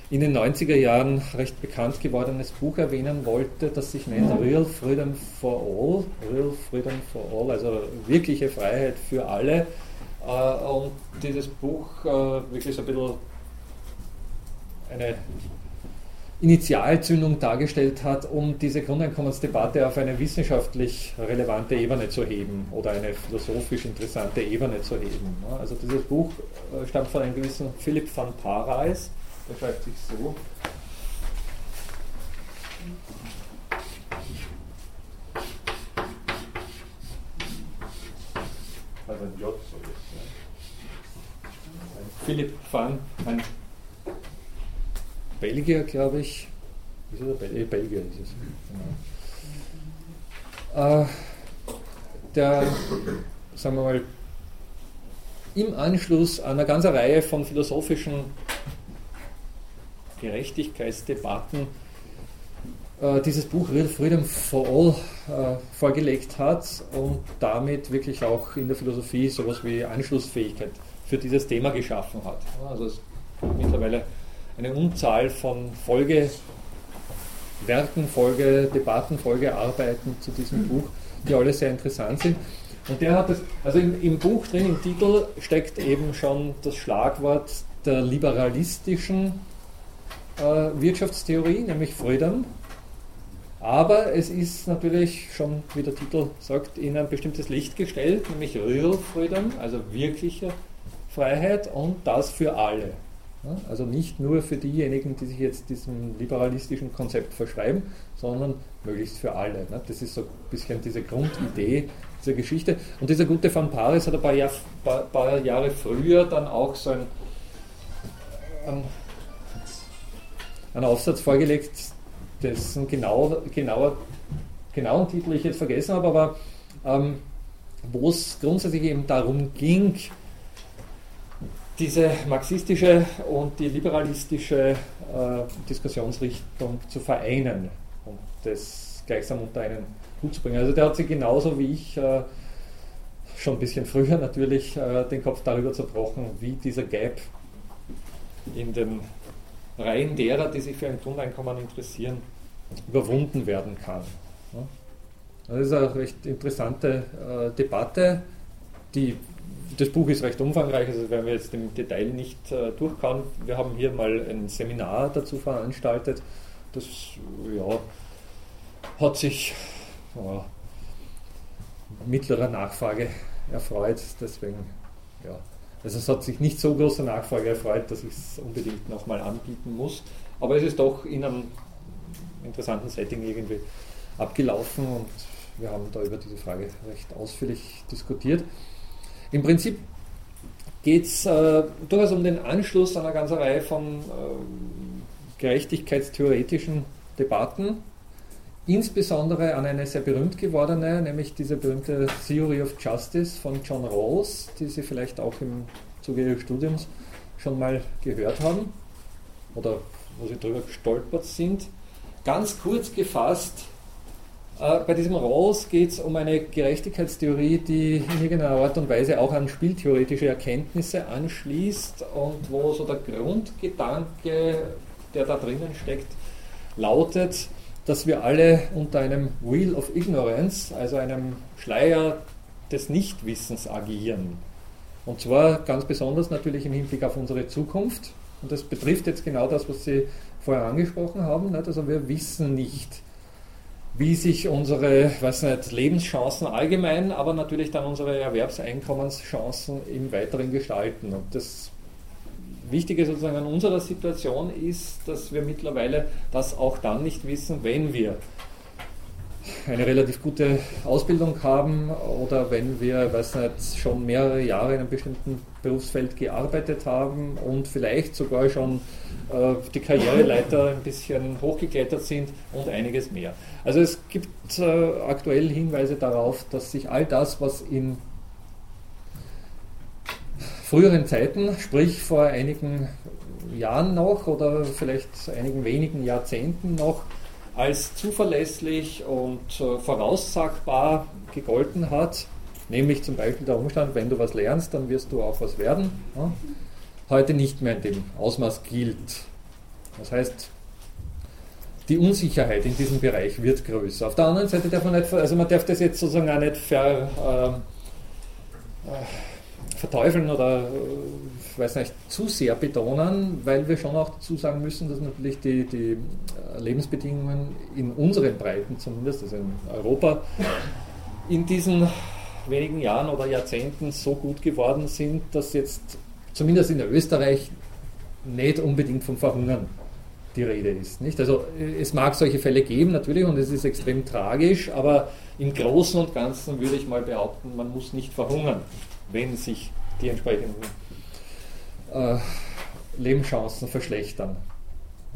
in den 90er Jahren recht bekannt gewordenes Buch erwähnen wollte, das sich nennt Real Freedom for All, Real Freedom for All, also wirkliche Freiheit für alle. Äh, und dieses Buch äh, wirklich so ein bisschen eine Initialzündung dargestellt hat, um diese Grundeinkommensdebatte auf eine wissenschaftlich relevante Ebene zu heben oder eine philosophisch interessante Ebene zu heben. Also dieses Buch äh, stammt von einem gewissen Philipp van Parijs, der schreibt sich so. Also ein J so ist. Philipp van, ein Belgier, glaube ich. Ist er Bel äh, Belgier ist es. Genau. Äh, der, sagen wir mal, im Anschluss an eine ganze Reihe von philosophischen Gerechtigkeitsdebatten äh, dieses Buch Real Freedom for All äh, vorgelegt hat und damit wirklich auch in der Philosophie sowas wie Anschlussfähigkeit für dieses Thema geschaffen hat. Also es mittlerweile eine Unzahl von Folgewerken, Folgedebatten, Folgearbeiten zu diesem Buch, die alle sehr interessant sind. Und der hat das, also im, im Buch drin, im Titel steckt eben schon das Schlagwort der liberalistischen äh, Wirtschaftstheorie, nämlich Freedom. Aber es ist natürlich schon, wie der Titel sagt, in ein bestimmtes Licht gestellt, nämlich Real Freedom, also wirkliche Freiheit und das für alle. Also nicht nur für diejenigen, die sich jetzt diesem liberalistischen Konzept verschreiben, sondern möglichst für alle. Das ist so ein bisschen diese Grundidee dieser Geschichte. Und dieser gute Van Paris hat ein paar, Jahr, paar, paar Jahre früher dann auch so ein, ein, einen Aufsatz vorgelegt, dessen genau, genauer, genauen Titel ich jetzt vergessen habe, aber ähm, wo es grundsätzlich eben darum ging, diese marxistische und die liberalistische äh, Diskussionsrichtung zu vereinen und das gleichsam unter einen Hut zu bringen. Also der hat sich genauso wie ich äh, schon ein bisschen früher natürlich äh, den Kopf darüber zerbrochen, wie dieser Gap in den Reihen derer, die sich für ein Grundeinkommen interessieren, überwunden werden kann. Ja. Das ist eine recht interessante äh, Debatte, die das Buch ist recht umfangreich, also werden wir jetzt im Detail nicht äh, durchkauen. Wir haben hier mal ein Seminar dazu veranstaltet. Das ja, hat sich ja, mittlerer Nachfrage erfreut. Deswegen, ja. Also es hat sich nicht so große Nachfrage erfreut, dass ich es unbedingt nochmal anbieten muss. Aber es ist doch in einem interessanten Setting irgendwie abgelaufen und wir haben da über diese Frage recht ausführlich diskutiert. Im Prinzip geht es äh, durchaus um den Anschluss an eine ganze Reihe von äh, gerechtigkeitstheoretischen Debatten, insbesondere an eine sehr berühmt gewordene, nämlich diese berühmte Theory of Justice von John Rawls, die Sie vielleicht auch im Zuge Ihres Studiums schon mal gehört haben oder wo Sie darüber gestolpert sind. Ganz kurz gefasst bei diesem Rawls geht es um eine Gerechtigkeitstheorie, die in irgendeiner Art und Weise auch an spieltheoretische Erkenntnisse anschließt und wo so der Grundgedanke, der da drinnen steckt, lautet, dass wir alle unter einem Wheel of Ignorance, also einem Schleier des Nichtwissens agieren. Und zwar ganz besonders natürlich im Hinblick auf unsere Zukunft. Und das betrifft jetzt genau das, was Sie vorher angesprochen haben. Also wir wissen nicht, wie sich unsere weiß nicht, Lebenschancen allgemein, aber natürlich dann unsere Erwerbseinkommenschancen im Weiteren gestalten. Und das Wichtige sozusagen an unserer Situation ist, dass wir mittlerweile das auch dann nicht wissen, wenn wir eine relativ gute Ausbildung haben oder wenn wir weiß nicht, schon mehrere Jahre in einem bestimmten Berufsfeld gearbeitet haben und vielleicht sogar schon äh, die Karriereleiter ein bisschen hochgeklettert sind und einiges mehr. Also es gibt äh, aktuell Hinweise darauf, dass sich all das, was in früheren Zeiten, sprich vor einigen Jahren noch oder vielleicht einigen wenigen Jahrzehnten noch als zuverlässig und äh, voraussagbar gegolten hat. Nämlich zum Beispiel der Umstand, wenn du was lernst, dann wirst du auch was werden. Ja? Heute nicht mehr in dem Ausmaß gilt. Das heißt, die Unsicherheit in diesem Bereich wird größer. Auf der anderen Seite darf man nicht, also man darf das jetzt sozusagen auch nicht ver, ähm, äh, verteufeln oder ich weiß nicht, zu sehr betonen, weil wir schon auch dazu sagen müssen, dass natürlich die, die Lebensbedingungen in unseren Breiten zumindest, also in Europa, in diesen wenigen Jahren oder Jahrzehnten so gut geworden sind, dass jetzt zumindest in Österreich nicht unbedingt vom Verhungern die Rede ist. Nicht? Also es mag solche Fälle geben natürlich und es ist extrem tragisch, aber im Großen und Ganzen würde ich mal behaupten, man muss nicht verhungern, wenn sich die entsprechenden äh, Lebenschancen verschlechtern.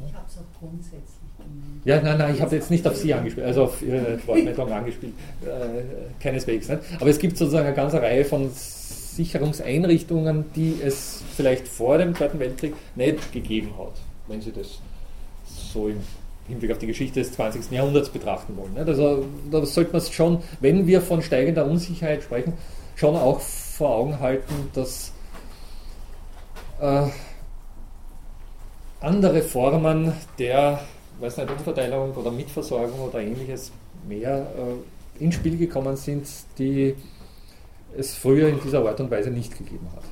Ich habe es auch grundsätzlich gemeint. Ja, nein, nein, ich habe jetzt nicht auf Sie angespielt, also auf Ihre Wortmeldung angespielt, äh, keineswegs. Nicht? Aber es gibt sozusagen eine ganze Reihe von Sicherungseinrichtungen, die es vielleicht vor dem Zweiten Weltkrieg nicht gegeben hat, wenn Sie das so im Hinblick auf die Geschichte des 20. Jahrhunderts betrachten wollen. Also da sollte man es schon, wenn wir von steigender Unsicherheit sprechen, schon auch vor Augen halten, dass äh, andere Formen der weiß nicht, Umverteilung oder Mitversorgung oder ähnliches mehr äh, ins Spiel gekommen sind, die es früher in dieser Art und Weise nicht gegeben hat.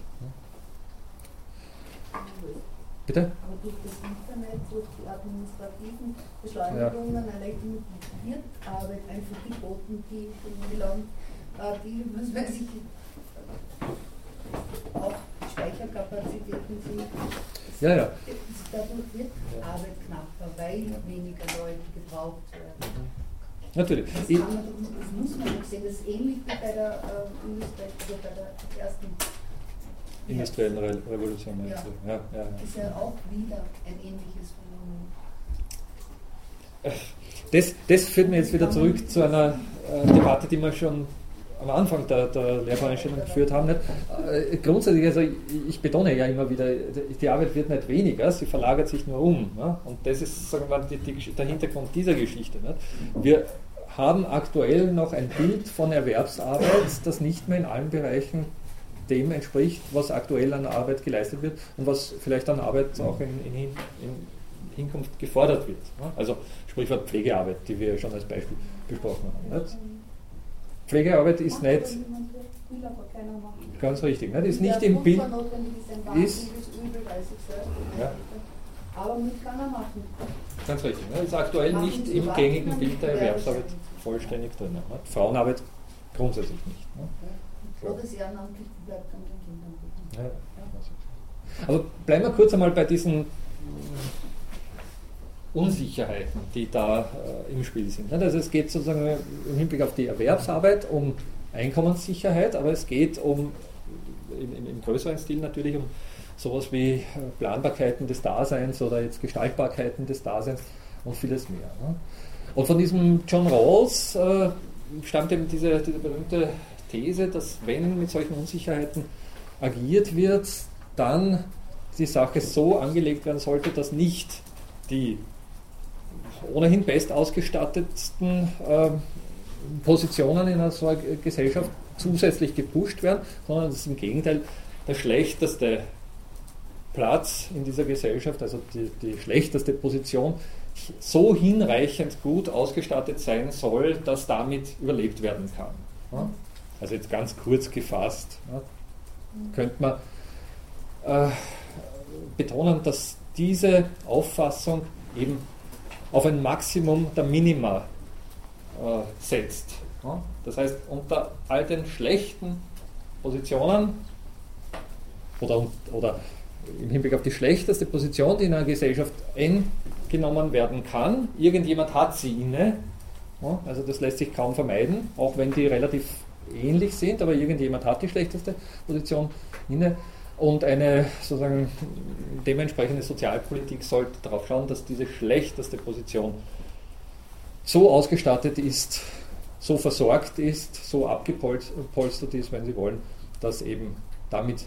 Bitte? Aber durch das Internet, durch die administrativen Beschleunigungen ja. einer Arbeit einfach geboten, die gelangt, äh, die, was weiß ich, auch Speicherkapazitäten sind. Ja, ja. Dadurch wird ja. Arbeit knapper, weil weniger Leute gebraucht werden. Natürlich. Das, man, das, muss man auch sehen. Das ist ähnlich wie bei der, äh, bei der ersten industriellen Re Revolution. Ja. Ja, ja, Ist ja auch wieder ein ähnliches Phänomen. Das, das führt mir jetzt wieder zurück zu einer äh, Debatte, die wir schon am Anfang der, der Lehrveranstaltung geführt haben. Nicht? Äh, grundsätzlich, also ich betone ja immer wieder, die Arbeit wird nicht weniger, sie verlagert sich nur um. Ne? Und das ist sagen wir, die, die, der Hintergrund dieser Geschichte. Nicht? Wir haben aktuell noch ein Bild von Erwerbsarbeit, das nicht mehr in allen Bereichen dem entspricht, was aktuell an Arbeit geleistet wird und was vielleicht an Arbeit auch in, in, in Hinkunft gefordert wird. Also Sprichwort Pflegearbeit, die wir schon als Beispiel besprochen haben. Nicht? Pflegearbeit ist nicht ganz richtig. Nicht? Ist nicht im Bild. Ist, ja. Aber mit kann er machen. Ganz richtig. Ne? Ist aktuell nicht im gängigen Bild der Erwerbsarbeit vollständig drin. Ne? Frauenarbeit grundsätzlich nicht. Ne? Oder das ehrenamtlich bleibt an den Kindern. Ja. Aber bleiben wir kurz einmal bei diesen Unsicherheiten, die da äh, im Spiel sind. Also es geht sozusagen im Hinblick auf die Erwerbsarbeit um Einkommenssicherheit, aber es geht um im, im größeren Stil natürlich um sowas wie äh, Planbarkeiten des Daseins oder jetzt Gestaltbarkeiten des Daseins und vieles mehr. Ne? Und von diesem John Rawls äh, stammt eben diese, diese berühmte These, dass wenn mit solchen Unsicherheiten agiert wird, dann die Sache so angelegt werden sollte, dass nicht die ohnehin best ausgestattetsten äh, Positionen in einer solchen Gesellschaft zusätzlich gepusht werden, sondern dass im Gegenteil der schlechteste Platz in dieser Gesellschaft, also die, die schlechteste Position, so hinreichend gut ausgestattet sein soll, dass damit überlebt werden kann. Also jetzt ganz kurz gefasst, könnte man äh, betonen, dass diese Auffassung eben auf ein Maximum der Minima äh, setzt. Das heißt, unter all den schlechten Positionen oder, oder im Hinblick auf die schlechteste Position, die in einer Gesellschaft eingenommen werden kann, irgendjemand hat sie inne, also das lässt sich kaum vermeiden, auch wenn die relativ ähnlich sind, aber irgendjemand hat die schlechteste Position inne. Und eine sozusagen dementsprechende Sozialpolitik sollte darauf schauen, dass diese schlechteste Position so ausgestattet ist, so versorgt ist, so abgepolstert ist, wenn Sie wollen, dass eben damit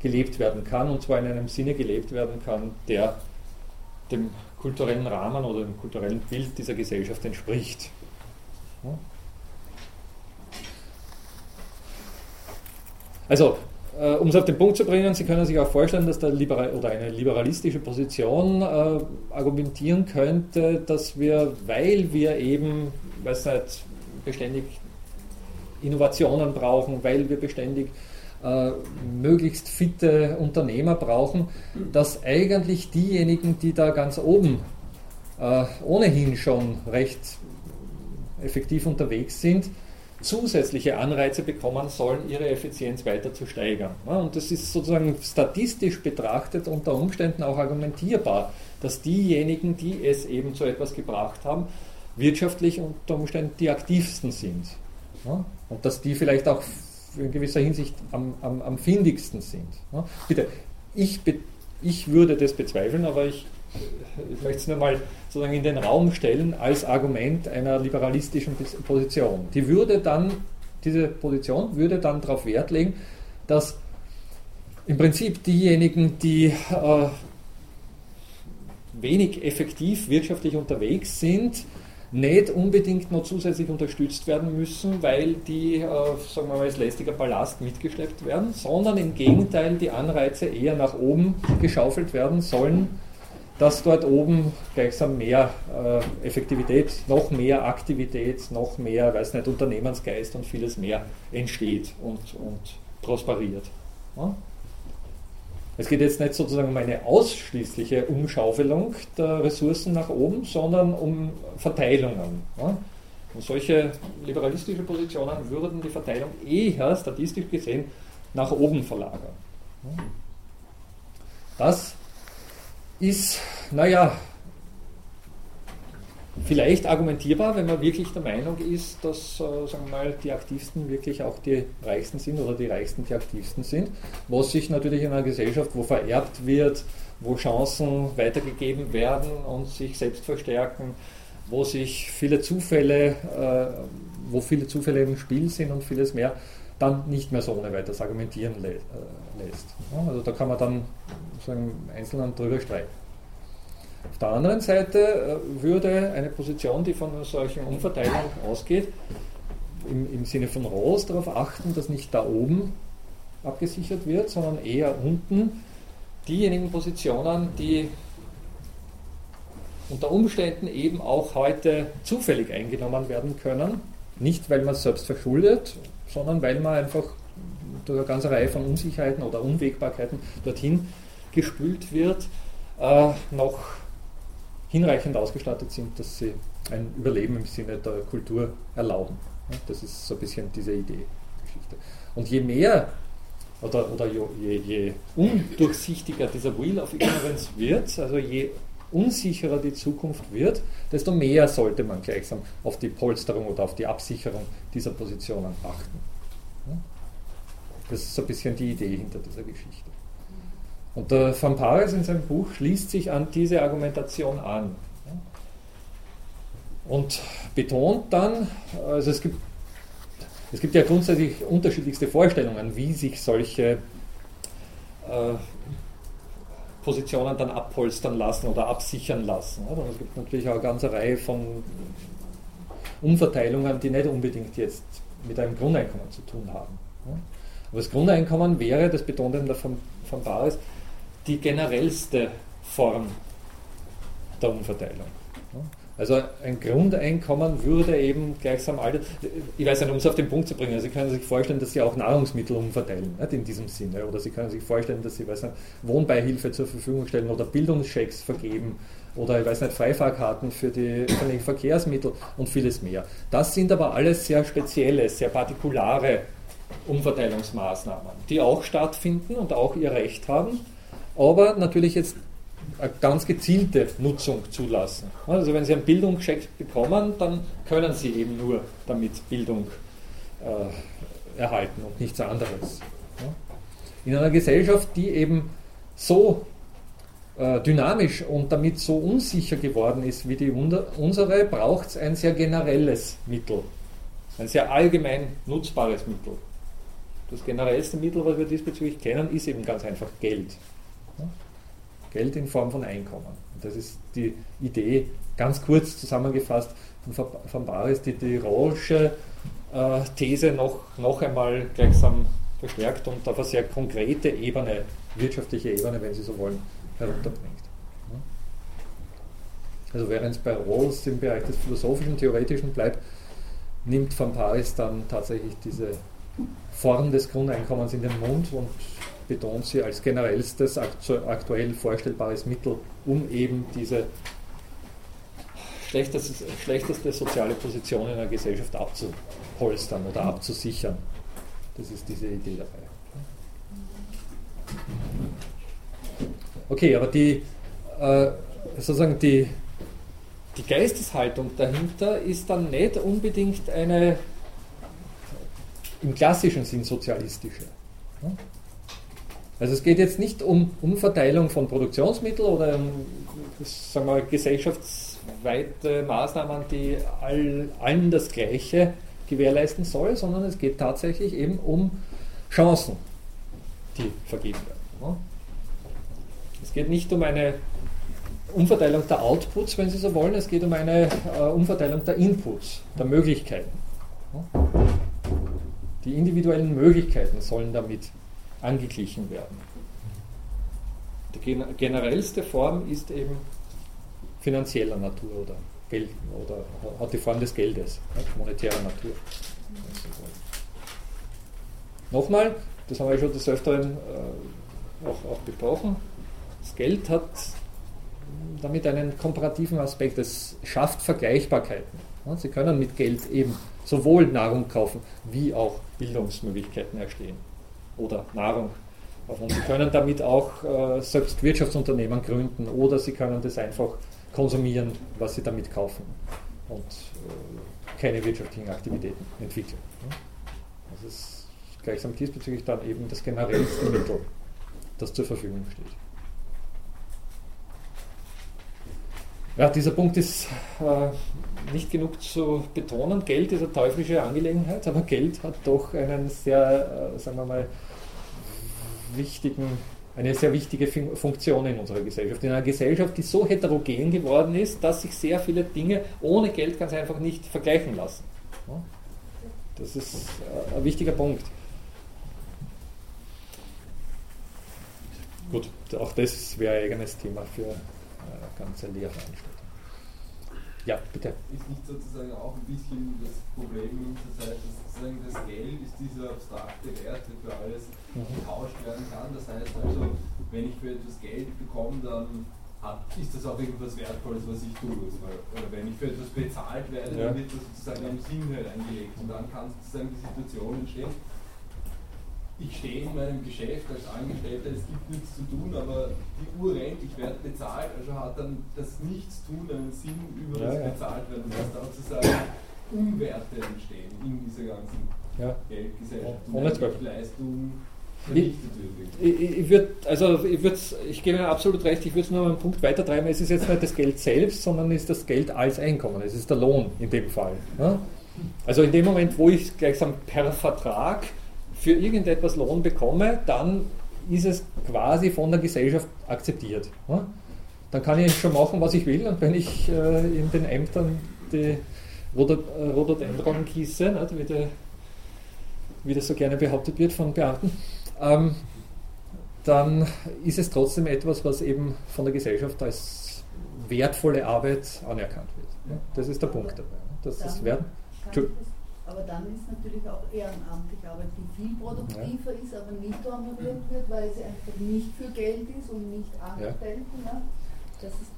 gelebt werden kann und zwar in einem Sinne gelebt werden kann, der dem kulturellen Rahmen oder dem kulturellen Bild dieser Gesellschaft entspricht. Also, äh, um es auf den Punkt zu bringen, Sie können sich auch vorstellen, dass da liberal oder eine liberalistische Position äh, argumentieren könnte, dass wir, weil wir eben, weiß nicht, beständig Innovationen brauchen, weil wir beständig äh, möglichst fitte Unternehmer brauchen, dass eigentlich diejenigen, die da ganz oben äh, ohnehin schon recht effektiv unterwegs sind, zusätzliche Anreize bekommen sollen, ihre Effizienz weiter zu steigern. Und das ist sozusagen statistisch betrachtet unter Umständen auch argumentierbar, dass diejenigen, die es eben zu etwas gebracht haben, wirtschaftlich unter Umständen die aktivsten sind. Und dass die vielleicht auch in gewisser Hinsicht am, am, am findigsten sind. Bitte, ich, ich würde das bezweifeln, aber ich ich möchte es nur mal sozusagen in den Raum stellen als Argument einer liberalistischen Position. Die würde dann, diese Position würde dann darauf Wert legen, dass im Prinzip diejenigen, die äh, wenig effektiv wirtschaftlich unterwegs sind, nicht unbedingt noch zusätzlich unterstützt werden müssen, weil die, äh, sagen wir mal, als lästiger Ballast mitgeschleppt werden, sondern im Gegenteil die Anreize eher nach oben geschaufelt werden sollen, dass dort oben gleichsam mehr äh, Effektivität, noch mehr Aktivität, noch mehr, weiß nicht, Unternehmensgeist und vieles mehr entsteht und, und prosperiert. Ja? Es geht jetzt nicht sozusagen um eine ausschließliche Umschaufelung der Ressourcen nach oben, sondern um Verteilungen. Ja? Und solche liberalistische Positionen würden die Verteilung eher statistisch gesehen nach oben verlagern. Das ist, naja, vielleicht argumentierbar, wenn man wirklich der Meinung ist, dass äh, sagen wir mal, die Aktivsten wirklich auch die Reichsten sind oder die Reichsten die Aktivsten sind, was sich natürlich in einer Gesellschaft, wo vererbt wird, wo Chancen weitergegeben werden und sich selbst verstärken, wo sich viele Zufälle, äh, wo viele Zufälle im Spiel sind und vieles mehr, dann nicht mehr so ohne weiteres argumentieren äh, lässt. Also da kann man dann sozusagen Einzelnen drüber streiten. Auf der anderen Seite äh, würde eine Position, die von einer solchen Umverteilung ausgeht, im, im Sinne von Ross darauf achten, dass nicht da oben abgesichert wird, sondern eher unten diejenigen Positionen, die unter Umständen eben auch heute zufällig eingenommen werden können. Nicht, weil man es selbst verschuldet, sondern weil man einfach durch eine ganze Reihe von Unsicherheiten oder Unwägbarkeiten dorthin gespült wird, äh, noch hinreichend ausgestattet sind, dass sie ein Überleben im Sinne der Kultur erlauben. Das ist so ein bisschen diese Idee. Geschichte. Und je mehr oder, oder je, je undurchsichtiger dieser Wheel of Ignorance wird, also je unsicherer die Zukunft wird, desto mehr sollte man gleichsam auf die Polsterung oder auf die Absicherung dieser Positionen achten. Das ist so ein bisschen die Idee hinter dieser Geschichte. Und der Van Paris in seinem Buch schließt sich an diese Argumentation an und betont dann, also es gibt, es gibt ja grundsätzlich unterschiedlichste Vorstellungen, wie sich solche äh, Positionen dann abpolstern lassen oder absichern lassen. Und es gibt natürlich auch eine ganze Reihe von Umverteilungen, die nicht unbedingt jetzt mit einem Grundeinkommen zu tun haben. Aber das Grundeinkommen wäre, das betont eben der von, von die generellste Form der Umverteilung. Also ein Grundeinkommen würde eben gleichsam alle, ich weiß nicht, um es auf den Punkt zu bringen, Sie können sich vorstellen, dass Sie auch Nahrungsmittel umverteilen, nicht in diesem Sinne. Oder Sie können sich vorstellen, dass Sie weiß nicht, Wohnbeihilfe zur Verfügung stellen oder Bildungschecks vergeben oder ich weiß nicht, Freifahrkarten für die öffentlichen Verkehrsmittel und vieles mehr. Das sind aber alles sehr spezielle, sehr partikulare Umverteilungsmaßnahmen, die auch stattfinden und auch ihr Recht haben, aber natürlich jetzt eine ganz gezielte Nutzung zulassen. Also wenn Sie einen Bildungscheck bekommen, dann können Sie eben nur damit Bildung äh, erhalten und nichts anderes. In einer Gesellschaft, die eben so äh, dynamisch und damit so unsicher geworden ist wie die unsere, braucht es ein sehr generelles Mittel, ein sehr allgemein nutzbares Mittel. das generellste Mittel, was wir diesbezüglich kennen, ist eben ganz einfach Geld. Geld in Form von Einkommen. Und das ist die Idee, ganz kurz zusammengefasst, von, von Baris, die die Rawlsche äh, These noch, noch einmal gleichsam verstärkt und auf eine sehr konkrete Ebene, wirtschaftliche Ebene, wenn Sie so wollen, herunterbringt. Also während es bei Rawls im Bereich des philosophischen, theoretischen bleibt, nimmt Van Paris dann tatsächlich diese Form des Grundeinkommens in den Mund und betont sie als generellstes aktuell vorstellbares Mittel, um eben diese schlechteste, schlechteste soziale Position in einer Gesellschaft abzupolstern oder abzusichern. Das ist diese Idee dabei. Okay, aber die, äh, sozusagen die, die Geisteshaltung dahinter ist dann nicht unbedingt eine im klassischen Sinn sozialistische. Also es geht jetzt nicht um Umverteilung von Produktionsmitteln oder um sagen wir, gesellschaftsweite Maßnahmen, die all, allen das Gleiche gewährleisten soll, sondern es geht tatsächlich eben um Chancen, die vergeben werden. Es geht nicht um eine Umverteilung der Outputs, wenn Sie so wollen, es geht um eine äh, Umverteilung der Inputs, der Möglichkeiten. Die individuellen Möglichkeiten sollen damit angeglichen werden. Die generellste Form ist eben finanzieller Natur oder Geld oder hat die Form des Geldes, monetärer Natur. Nochmal, das haben wir schon des Öfteren äh, auch, auch besprochen, das Geld hat damit einen komparativen Aspekt. Es schafft Vergleichbarkeiten. Sie können mit Geld eben sowohl Nahrung kaufen wie auch Bildungsmöglichkeiten erstehen oder Nahrung. Und Sie können damit auch äh, selbst Wirtschaftsunternehmen gründen oder Sie können das einfach konsumieren, was Sie damit kaufen und äh, keine wirtschaftlichen Aktivitäten entwickeln. Das ist gleichsam diesbezüglich dann eben das generellste Mittel, das zur Verfügung steht. Ja, dieser Punkt ist äh, nicht genug zu betonen. Geld ist eine teuflische Angelegenheit, aber Geld hat doch einen sehr, äh, sagen wir mal, wichtigen, eine sehr wichtige Funktion in unserer Gesellschaft. In einer Gesellschaft, die so heterogen geworden ist, dass sich sehr viele Dinge ohne Geld ganz einfach nicht vergleichen lassen. Das ist äh, ein wichtiger Punkt. Gut, auch das wäre ein eigenes Thema für ganze Lehrveranstaltung. Ja, bitte. Ist nicht sozusagen auch ein bisschen das Problem in unserer Zeit, dass sozusagen das Geld ist dieser abstrakte Wert, der für alles mhm. getauscht werden kann. Das heißt also, wenn ich für etwas Geld bekomme, dann hat, ist das auch irgendwas Wertvolles, was ich tue. Oder wenn ich für etwas bezahlt werde, ja. dann wird das sozusagen einem Sinn eingelegt. Und dann kann sozusagen die Situation entstehen, ich stehe in meinem Geschäft als Angestellter, es gibt nichts zu tun, aber die Uhr rennt, ich werde bezahlt, also hat dann das Nichtstun einen Sinn über das ja, bezahlt werden, dass da sozusagen Umwerte entstehen in dieser ganzen ja. Geldgesellschaft und ja, Leistung ich, ich, ich würde, also ich, ich gebe Ihnen absolut recht, ich würde es nur einen Punkt weiter treiben. Es ist jetzt nicht das Geld selbst, sondern es ist das Geld als Einkommen. Es ist der Lohn in dem Fall. Ja? Also in dem Moment, wo ich gleichsam per Vertrag für irgendetwas Lohn bekomme, dann ist es quasi von der Gesellschaft akzeptiert. Dann kann ich schon machen, was ich will und wenn ich äh, in den Ämtern die Rhododendron gieße, wie, der, wie das so gerne behauptet wird von Beamten, ähm, dann ist es trotzdem etwas, was eben von der Gesellschaft als wertvolle Arbeit anerkannt wird. Das ist der Punkt dabei. Das ist Wert. Aber dann ist natürlich auch ehrenamtliche Arbeit, die viel produktiver ja. ist, aber nicht honoriert wird, weil sie einfach nicht für Geld ist und nicht Angestellten. Ja. Das ist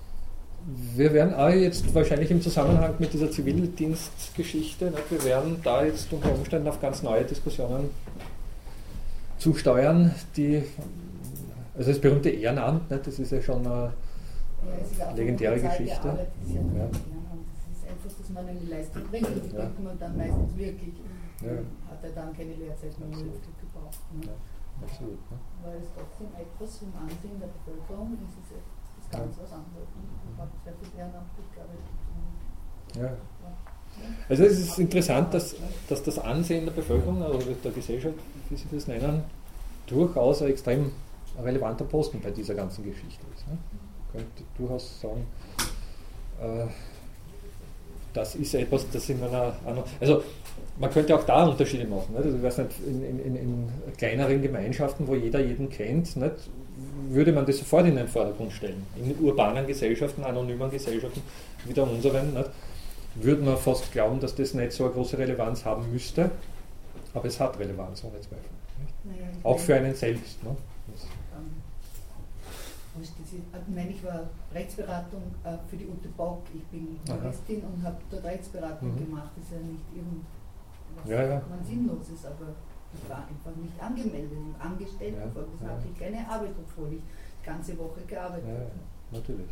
wir werden auch jetzt wahrscheinlich im Zusammenhang mit dieser Zivildienstgeschichte, ne, wir werden da jetzt unter Umständen auf ganz neue Diskussionen zusteuern, die, also das berühmte Ehrenamt, ne, das ist ja schon eine ja, legendäre Geschichte. Arbeit, ja dass man eine Leistung bringt. Und die ja. bringt man dann meistens wirklich. Ja. Hat er dann keine Lehrzeit mehr nötig gebraucht. Ne? Absolut. Ne? Weil es trotzdem etwas im Ansehen der Bevölkerung ist, es ist ganz was anderes. Ne? Ich habe sehr viel ehrenamtlich gearbeitet. Ja. Also es ist interessant, dass, dass das Ansehen der Bevölkerung oder der Gesellschaft, wie Sie das nennen, durchaus ein extrem relevanter Posten bei dieser ganzen Geschichte ist. Ne? Man könnte durchaus sagen, äh, das ist etwas, das in einer also man könnte auch da Unterschiede machen. Nicht? Also, ich weiß nicht, in, in, in, kleineren Gemeinschaften, wo jeder jeden kennt, nicht, würde man das sofort in den Vordergrund stellen. In urbanen Gesellschaften, anonymen Gesellschaften wie der unseren, nicht, würde man fast glauben, dass das nicht so eine große Relevanz haben müsste. Aber es hat Relevanz, ohne Zweifel. Naja, auch für einen selbst. Ne? Ich meine, ich war Rechtsberatung äh, für die Ute Bock. Ich bin Juristin und habe dort Rechtsberatung mhm. gemacht. Das ist ja nicht irgendwas, ja, ja. man sinnlos ist, aber ich war einfach nicht angemeldet und angestellt. Ja, das hatte ich keine Arbeit, obwohl ich die ganze Woche gearbeitet habe. Ja, natürlich.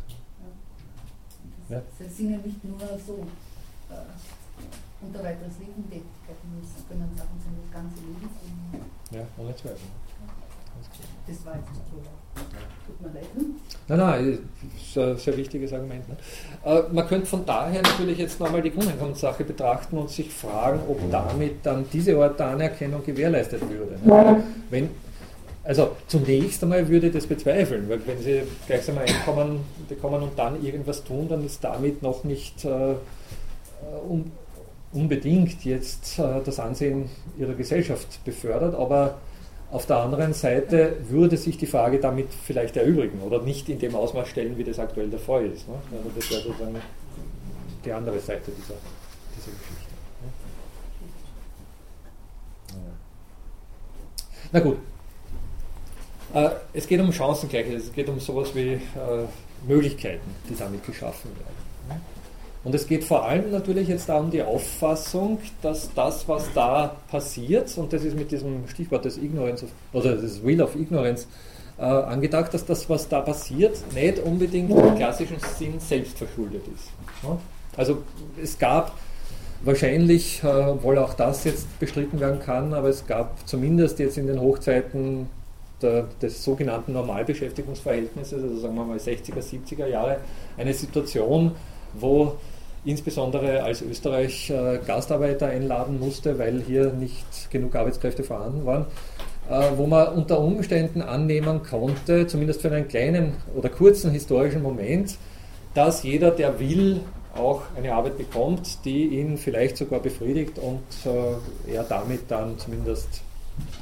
Das, das, sind ja nicht nur so äh, unter weiteres Nebentätigkeiten, sondern Sachen sind das ganze Leben. Ja, ohne Zweifel. Das war jetzt nicht so. Tut mir leid. Nein, nein, das ist ein sehr wichtiges Argument. Ne? Äh, man könnte von daher natürlich jetzt nochmal die Grundeinkommenssache betrachten und sich fragen, ob damit dann diese Art der Anerkennung gewährleistet würde. Ne? Wenn, also zunächst einmal würde ich das bezweifeln, weil wenn Sie gleichsam ein Einkommen bekommen und dann irgendwas tun, dann ist damit noch nicht äh, un, unbedingt jetzt äh, das Ansehen Ihrer Gesellschaft befördert, aber auf der anderen Seite würde sich die Frage damit vielleicht erübrigen oder nicht in dem Ausmaß stellen, wie das aktuell der Fall ist. Ne? Also das wäre sozusagen die andere Seite dieser, dieser Geschichte. Ne? Na gut. Äh, es geht um Chancengleichheit, es geht um sowas wie äh, Möglichkeiten, die damit geschaffen werden. Und es geht vor allem natürlich jetzt um die Auffassung, dass das, was da passiert, und das ist mit diesem Stichwort des Ignorance oder des Will of Ignorance äh, angedacht, dass das, was da passiert, nicht unbedingt im klassischen Sinn selbst verschuldet ist. Ja? Also es gab wahrscheinlich, äh, obwohl auch das jetzt bestritten werden kann, aber es gab zumindest jetzt in den Hochzeiten des sogenannten Normalbeschäftigungsverhältnisses, also sagen wir mal 60er, 70er Jahre, eine Situation, wo insbesondere als Österreich äh, Gastarbeiter einladen musste, weil hier nicht genug Arbeitskräfte vorhanden waren, äh, wo man unter Umständen annehmen konnte, zumindest für einen kleinen oder kurzen historischen Moment, dass jeder, der will, auch eine Arbeit bekommt, die ihn vielleicht sogar befriedigt und äh, er damit dann zumindest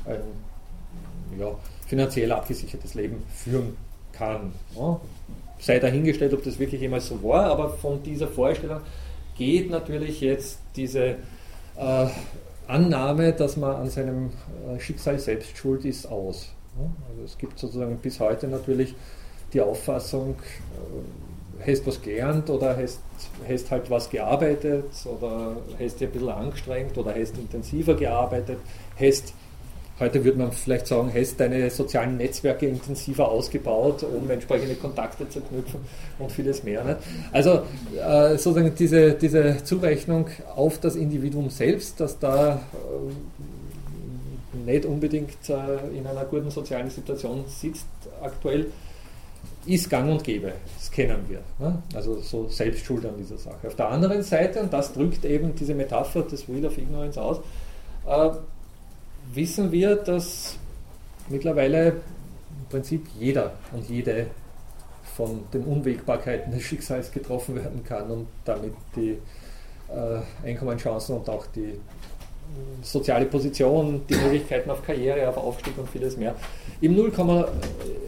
ein ja, finanziell abgesichertes Leben führen kann. Ja sei dahingestellt, ob das wirklich jemals so war, aber von dieser Vorstellung geht natürlich jetzt diese äh, Annahme, dass man an seinem äh, Schicksal selbst schuld ist, aus. Also es gibt sozusagen bis heute natürlich die Auffassung, äh, hast was gelernt oder hast, hast halt was gearbeitet oder hast dich ein bisschen angestrengt oder hast intensiver gearbeitet, hast Heute würde man vielleicht sagen, hast deine sozialen Netzwerke intensiver ausgebaut, um entsprechende Kontakte zu knüpfen und vieles mehr. Nicht? Also äh, sozusagen diese, diese Zurechnung auf das Individuum selbst, das da äh, nicht unbedingt äh, in einer guten sozialen Situation sitzt aktuell, ist gang und gäbe. Das kennen wir. Ne? Also so Selbstschuld an dieser Sache. Auf der anderen Seite, und das drückt eben diese Metapher des Wheel of Ignorance aus, äh, wissen wir, dass mittlerweile im Prinzip jeder und jede von den Unwägbarkeiten des Schicksals getroffen werden kann und damit die äh, Einkommenschancen und auch die soziale Position, die Möglichkeiten auf Karriere, auf Aufstieg und vieles mehr im Null,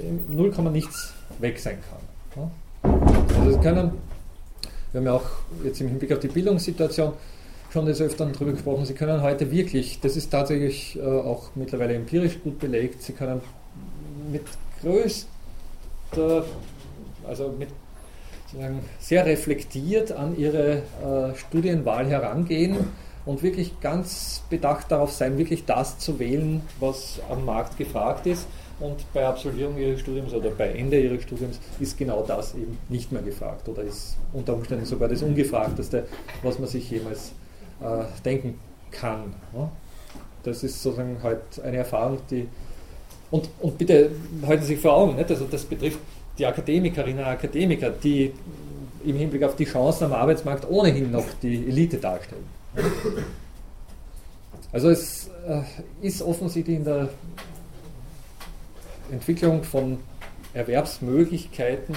im Null nichts weg sein kann. Also können, wir haben ja auch jetzt im Hinblick auf die Bildungssituation schon des Öfteren darüber gesprochen, Sie können heute wirklich, das ist tatsächlich äh, auch mittlerweile empirisch gut belegt, Sie können mit größter, also mit sehr reflektiert an Ihre äh, Studienwahl herangehen und wirklich ganz bedacht darauf sein, wirklich das zu wählen, was am Markt gefragt ist. Und bei Absolvierung Ihres Studiums oder bei Ende Ihres Studiums ist genau das eben nicht mehr gefragt oder ist unter Umständen sogar das Ungefragteste, was man sich jemals äh, denken kann. Ja? Das ist sozusagen halt eine Erfahrung, die. Und, und bitte halten Sie sich vor Augen, nicht? Also das betrifft die Akademikerinnen und Akademiker, die im Hinblick auf die Chancen am Arbeitsmarkt ohnehin noch die Elite darstellen. Also es äh, ist offensichtlich in der Entwicklung von Erwerbsmöglichkeiten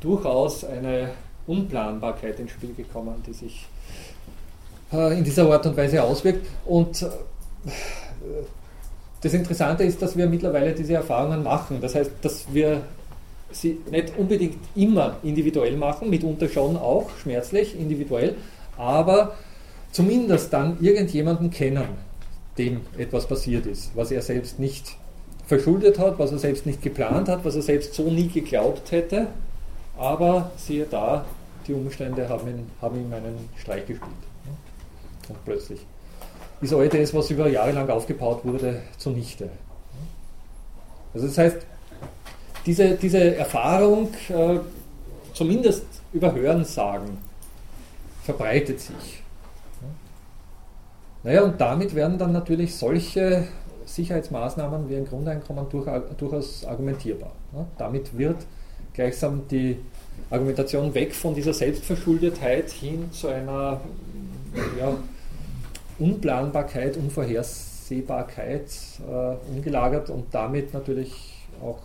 durchaus eine Unplanbarkeit ins Spiel gekommen, die sich in dieser Art und Weise auswirkt. Und äh, das Interessante ist, dass wir mittlerweile diese Erfahrungen machen. Das heißt, dass wir sie nicht unbedingt immer individuell machen, mitunter schon auch schmerzlich individuell, aber zumindest dann irgendjemanden kennen, dem etwas passiert ist, was er selbst nicht verschuldet hat, was er selbst nicht geplant hat, was er selbst so nie geglaubt hätte, aber siehe da, die Umstände haben, ihn, haben ihm einen Streich gespielt. Und plötzlich ist all das, was über Jahre lang aufgebaut wurde, zunichte. Also das heißt, diese, diese Erfahrung, äh, zumindest über Hörensagen, verbreitet sich. Naja, und damit werden dann natürlich solche Sicherheitsmaßnahmen wie ein Grundeinkommen durchaus argumentierbar. Damit wird gleichsam die Argumentation weg von dieser Selbstverschuldetheit hin zu einer ja, Unplanbarkeit, Unvorhersehbarkeit äh, umgelagert und damit natürlich auch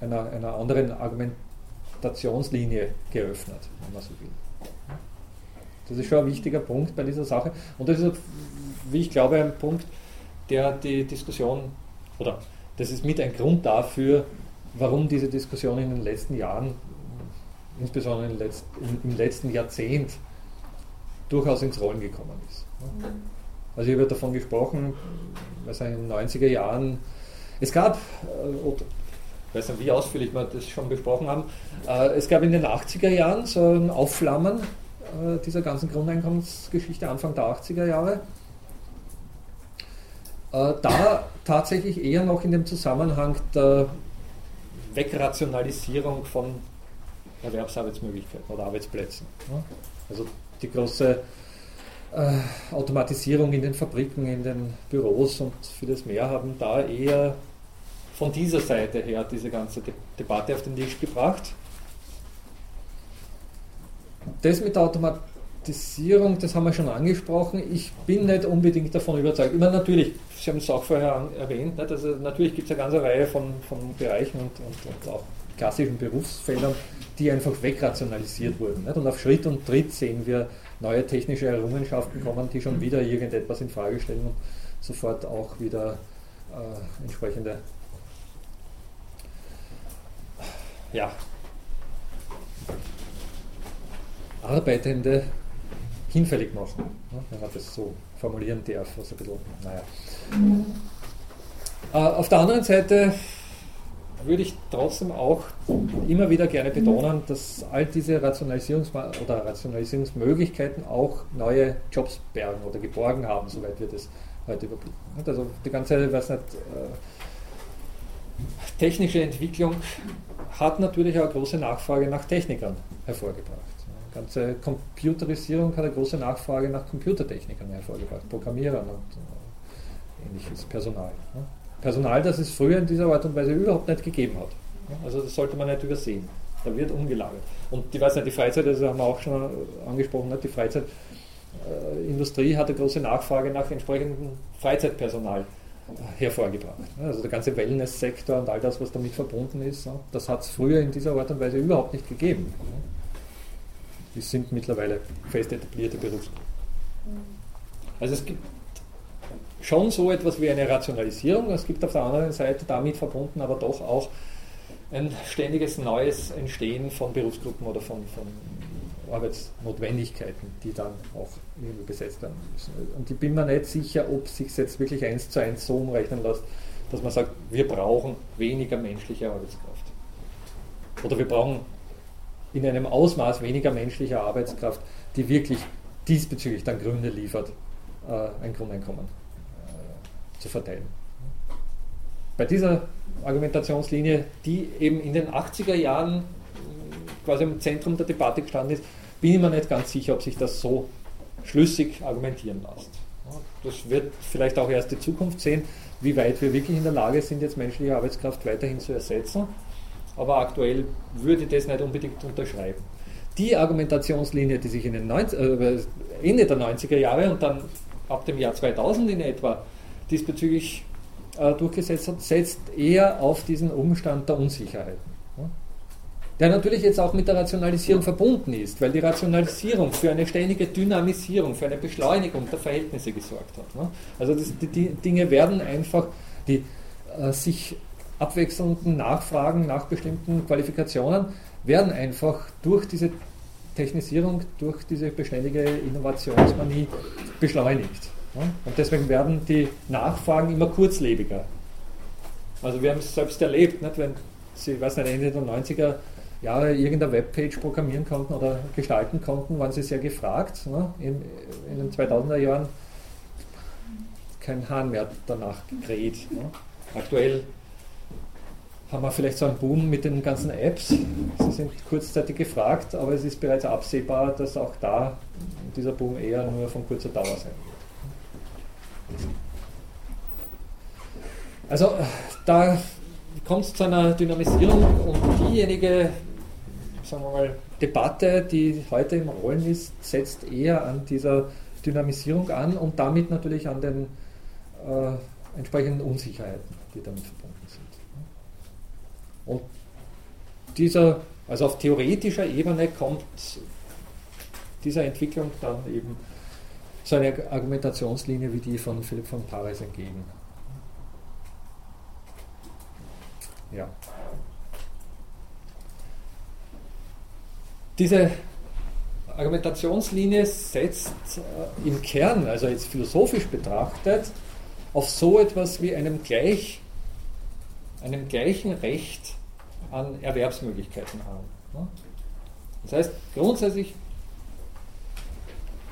einer, einer anderen Argumentationslinie geöffnet, wenn man so will. Das ist schon ein wichtiger Punkt bei dieser Sache. Und das ist, wie ich glaube, ein Punkt, der die Diskussion, oder das ist mit ein Grund dafür, warum diese Diskussion in den letzten Jahren, insbesondere im letzten Jahrzehnt, durchaus ins Rollen gekommen ist. Also ich habe davon gesprochen, also in den 90er Jahren, es gab, äh, ich weiß nicht, wie ausführlich wir das schon besprochen haben, äh, es gab in den 80er Jahren so ein Aufflammen äh, dieser ganzen Grundeinkommensgeschichte, Anfang der 80er Jahre. Da tatsächlich eher noch in dem Zusammenhang der Wegrationalisierung von Erwerbsarbeitsmöglichkeiten oder Arbeitsplätzen. Also die große äh, Automatisierung in den Fabriken, in den Büros und vieles mehr haben da eher von dieser Seite her diese ganze De Debatte auf den Tisch gebracht. Das mit der Automatisierung, das haben wir schon angesprochen. Ich bin nicht unbedingt davon überzeugt. Immer natürlich, Sie haben es auch vorher erwähnt? Also natürlich gibt es eine ganze Reihe von, von Bereichen und, und, und auch klassischen Berufsfeldern, die einfach wegrationalisiert wurden. Und auf Schritt und Tritt sehen wir neue technische Errungenschaften kommen, die schon wieder irgendetwas in Frage stellen und sofort auch wieder äh, entsprechende ja, Arbeitende hinfällig machen, wenn man das so formulieren darf, was ein bisschen, naja. Äh, auf der anderen Seite würde ich trotzdem auch immer wieder gerne betonen, dass all diese Rationalisierungs oder Rationalisierungsmöglichkeiten auch neue Jobs bergen oder geborgen haben, soweit wir das heute überblicken. Also die ganze, weiß nicht, äh, technische Entwicklung hat natürlich auch große Nachfrage nach Technikern hervorgebracht. Die ganze Computerisierung hat eine große Nachfrage nach Computertechnikern hervorgebracht, Programmierern und äh, ähnliches Personal. Personal, das es früher in dieser Art und Weise überhaupt nicht gegeben hat. Also das sollte man nicht übersehen. Da wird umgelagert. Und ich weiß nicht, die Freizeit, das haben wir auch schon angesprochen, die Freizeitindustrie hat eine große Nachfrage nach entsprechendem Freizeitpersonal hervorgebracht. Also der ganze Wellness-Sektor und all das, was damit verbunden ist, das hat es früher in dieser Art und Weise überhaupt nicht gegeben. Die sind mittlerweile fest etablierte Berufsgruppen. Also es gibt schon so etwas wie eine Rationalisierung. Es gibt auf der anderen Seite damit verbunden aber doch auch ein ständiges neues Entstehen von Berufsgruppen oder von, von Arbeitsnotwendigkeiten, die dann auch irgendwie besetzt werden müssen. Und ich bin mir nicht sicher, ob sich jetzt wirklich eins zu eins so umrechnen lässt, dass man sagt, wir brauchen weniger menschliche Arbeitskraft. Oder wir brauchen in einem Ausmaß weniger menschliche Arbeitskraft, die wirklich diesbezüglich dann Gründe liefert, äh, ein Grundeinkommen zu verteilen. Bei dieser Argumentationslinie, die eben in den 80er Jahren quasi im Zentrum der Debatte gestanden ist, bin ich mir nicht ganz sicher, ob sich das so schlüssig argumentieren lässt. Das wird vielleicht auch erst die Zukunft sehen, wie weit wir wirklich in der Lage sind, jetzt menschliche Arbeitskraft weiterhin zu ersetzen. Aber aktuell würde ich das nicht unbedingt unterschreiben. die Argumentationslinie, die sich in den 90, äh, Ende der 90er Jahre und dann ab dem Jahr 2000 in etwa diesbezüglich äh, durchgesetzt hat, setzt eher auf diesen Umstand der Unsicherheiten. Ja? Der natürlich jetzt auch mit der Rationalisierung verbunden ist, weil die Rationalisierung für eine ständige Dynamisierung, für eine Beschleunigung der Verhältnisse gesorgt hat. Ja? Also das, die, die, Dinge werden einfach, die äh, sich abwechselnden Nachfragen nach bestimmten Qualifikationen werden einfach durch diese Technisierung, durch diese beständige Innovationsmanie beschleunigt. Und deswegen werden die Nachfragen immer kurzlebiger. Also wir haben es selbst erlebt, nicht? wenn Sie, weiß nicht, Ende der 90er Jahre irgendeine Webpage programmieren konnten oder gestalten konnten, waren sie sehr gefragt. Ne? In, in, den 2000er Jahren kein Hahn mehr danach gekräht. Ne? Aktuell haben wir vielleicht so einen Boom mit den ganzen Apps. Sie sind kurzzeitig gefragt, aber es ist bereits absehbar, dass auch da dieser Boom eher nur von kurzer Dauer sein wird. Also da kommt es zu einer Dynamisierung und diejenige, sagen wir mal, Debatte, die heute im Rollen ist, setzt eher an dieser Dynamisierung an und damit natürlich an den äh, entsprechenden Unsicherheiten, die damit verbunden sind. Und dieser, also auf theoretischer Ebene kommt dieser Entwicklung dann eben so eine Argumentationslinie wie die von Philipp von Paris entgegen. Ja. Diese Argumentationslinie setzt äh, im Kern, also jetzt philosophisch betrachtet, auf so etwas wie einem, gleich, einem gleichen Recht an Erwerbsmöglichkeiten haben. Das heißt, grundsätzlich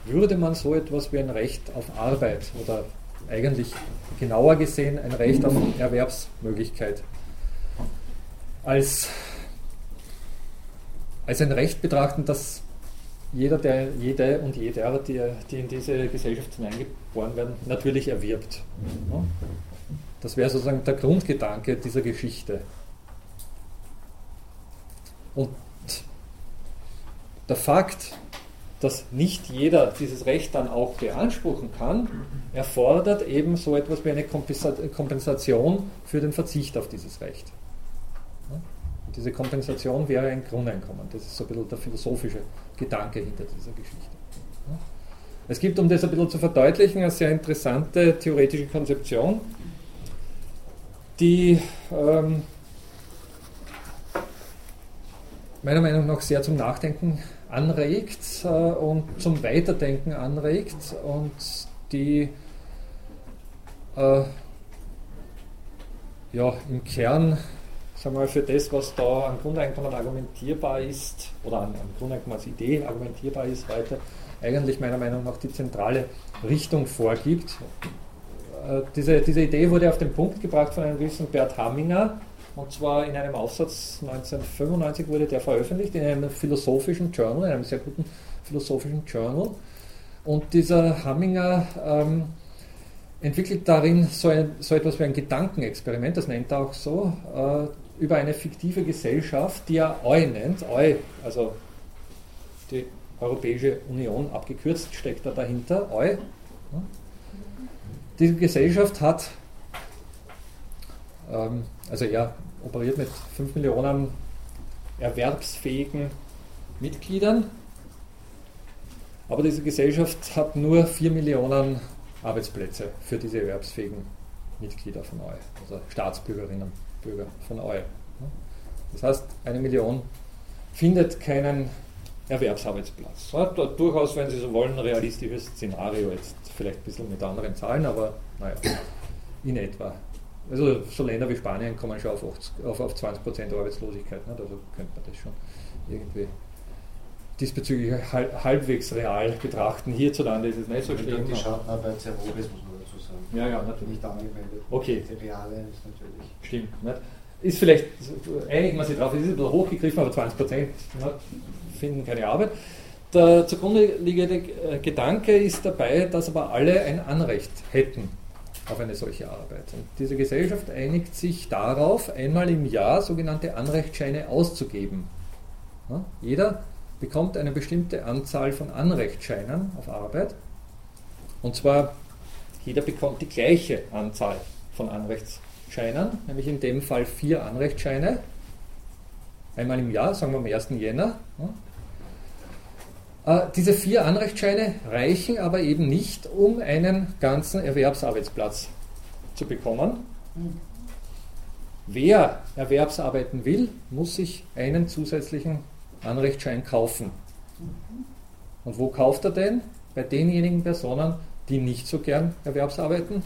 würde man so etwas wie ein Recht auf Arbeit oder eigentlich genauer gesehen ein Recht auf Erwerbsmöglichkeit als, als ein Recht betrachten, das jeder, der, jede und jeder, die, die in diese Gesellschaft hineingeboren werden, natürlich erwirbt. Das wäre sozusagen der Grundgedanke dieser Geschichte. Und der Fakt, dass nicht jeder dieses Recht dann auch beanspruchen kann, erfordert eben so etwas wie eine Kompensation für den Verzicht auf dieses Recht. Und diese Kompensation wäre ein Grundeinkommen. Das ist so ein bisschen der philosophische Gedanke hinter dieser Geschichte. Es gibt, um das ein bisschen zu verdeutlichen, eine sehr interessante theoretische Konzeption, die ähm, meiner Meinung nach sehr zum Nachdenken anregt äh, und zum Weiterdenken anregt und die äh, ja, im Kern sagen wir für das, was da am Grundeinkommen argumentierbar ist, oder an, am Grundeinkommen als Idee argumentierbar ist, weiter eigentlich meiner Meinung nach die zentrale Richtung vorgibt. Äh, diese, diese Idee wurde auf den Punkt gebracht von einem gewissen Bert Hamminger, und zwar in einem Aufsatz 1995 wurde der veröffentlicht, in einem philosophischen Journal, in einem sehr guten philosophischen Journal. Und dieser Hamminger ähm, entwickelt darin so, ein, so, etwas wie ein Gedankenexperiment, das nennt er auch so, äh, über eine fiktive Gesellschaft, die er Eu nennt. Eu, also die Europäische Union abgekürzt, steckt da dahinter. Eu. Diese Gesellschaft hat, ähm, also er operiert mit 5 Millionen erwerbsfähigen Mitgliedern. Aber diese Gesellschaft hat nur 4 Millionen Arbeitsplätze für diese erwerbsfähigen Mitglieder von EU, also Staatsbürgerinnen und Bürger von EU. Das heißt, eine Million findet keinen Erwerbsarbeitsplatz. Ja, durchaus, wenn Sie so wollen, ein realistisches Szenario, jetzt vielleicht ein bisschen mit anderen Zahlen, aber naja, in etwa. Also so Länder wie Spanien kommen schon auf, 80, auf, auf 20% Arbeitslosigkeit. Nicht? Also könnte man das schon irgendwie diesbezüglich halbwegs real betrachten. Hierzulande ist es nicht so schlimm. Die Schattenarbeit sehr hoch ist, muss man dazu sagen. Ja, ja, natürlich. Nicht angewendet. Okay. Die reale ist natürlich. Stimmt. Nicht? Ist vielleicht, einigen wir sich drauf, es ist ein bisschen hochgegriffen, aber 20% finden keine Arbeit. Der zugrunde liegende äh, Gedanke ist dabei, dass aber alle ein Anrecht hätten auf eine solche Arbeit. Und diese Gesellschaft einigt sich darauf, einmal im Jahr sogenannte Anrechtsscheine auszugeben. Ja, jeder bekommt eine bestimmte Anzahl von Anrechtsscheinen auf Arbeit. Und zwar, jeder bekommt die gleiche Anzahl von Anrechtsscheinen, nämlich in dem Fall vier Anrechtsscheine, einmal im Jahr, sagen wir am 1. Jänner. Diese vier Anrechtsscheine reichen aber eben nicht, um einen ganzen Erwerbsarbeitsplatz zu bekommen. Wer Erwerbsarbeiten will, muss sich einen zusätzlichen Anrechtsschein kaufen. Und wo kauft er denn? Bei denjenigen Personen, die nicht so gern Erwerbsarbeiten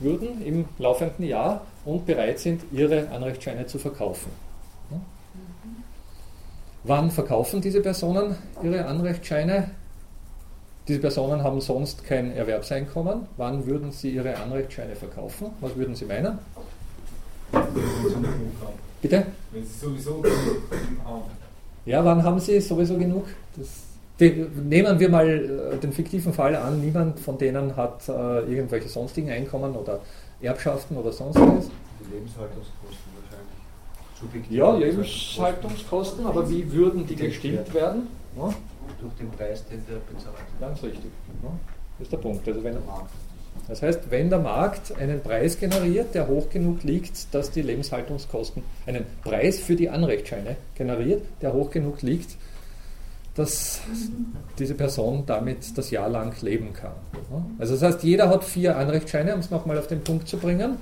würden im laufenden Jahr und bereit sind, ihre Anrechtsscheine zu verkaufen. Wann verkaufen diese Personen ihre Anrechtsscheine? Diese Personen haben sonst kein Erwerbseinkommen. Wann würden sie ihre Anrechtsscheine verkaufen? Was würden Sie meinen? Bitte? Wenn Sie sowieso genug haben. Ja, wann haben Sie sowieso genug? Das, die, nehmen wir mal äh, den fiktiven Fall an, niemand von denen hat äh, irgendwelche sonstigen Einkommen oder Erbschaften oder sonstiges. Die Lebenshaltungskosten wahrscheinlich. Subjektiv Ja, Lebenshaltungskosten, aber wie würden die gestimmt werden? Ja, Durch den Preis, den der bezahlt. ganz richtig. Ja, das ist der Punkt. Also wenn, das heißt, wenn der Markt einen Preis generiert, der hoch genug liegt, dass die Lebenshaltungskosten, einen Preis für die Anrechtsscheine generiert, der hoch genug liegt, dass diese Person damit das Jahr lang leben kann. Also das heißt, jeder hat vier Anrechtsscheine, um es nochmal auf den Punkt zu bringen,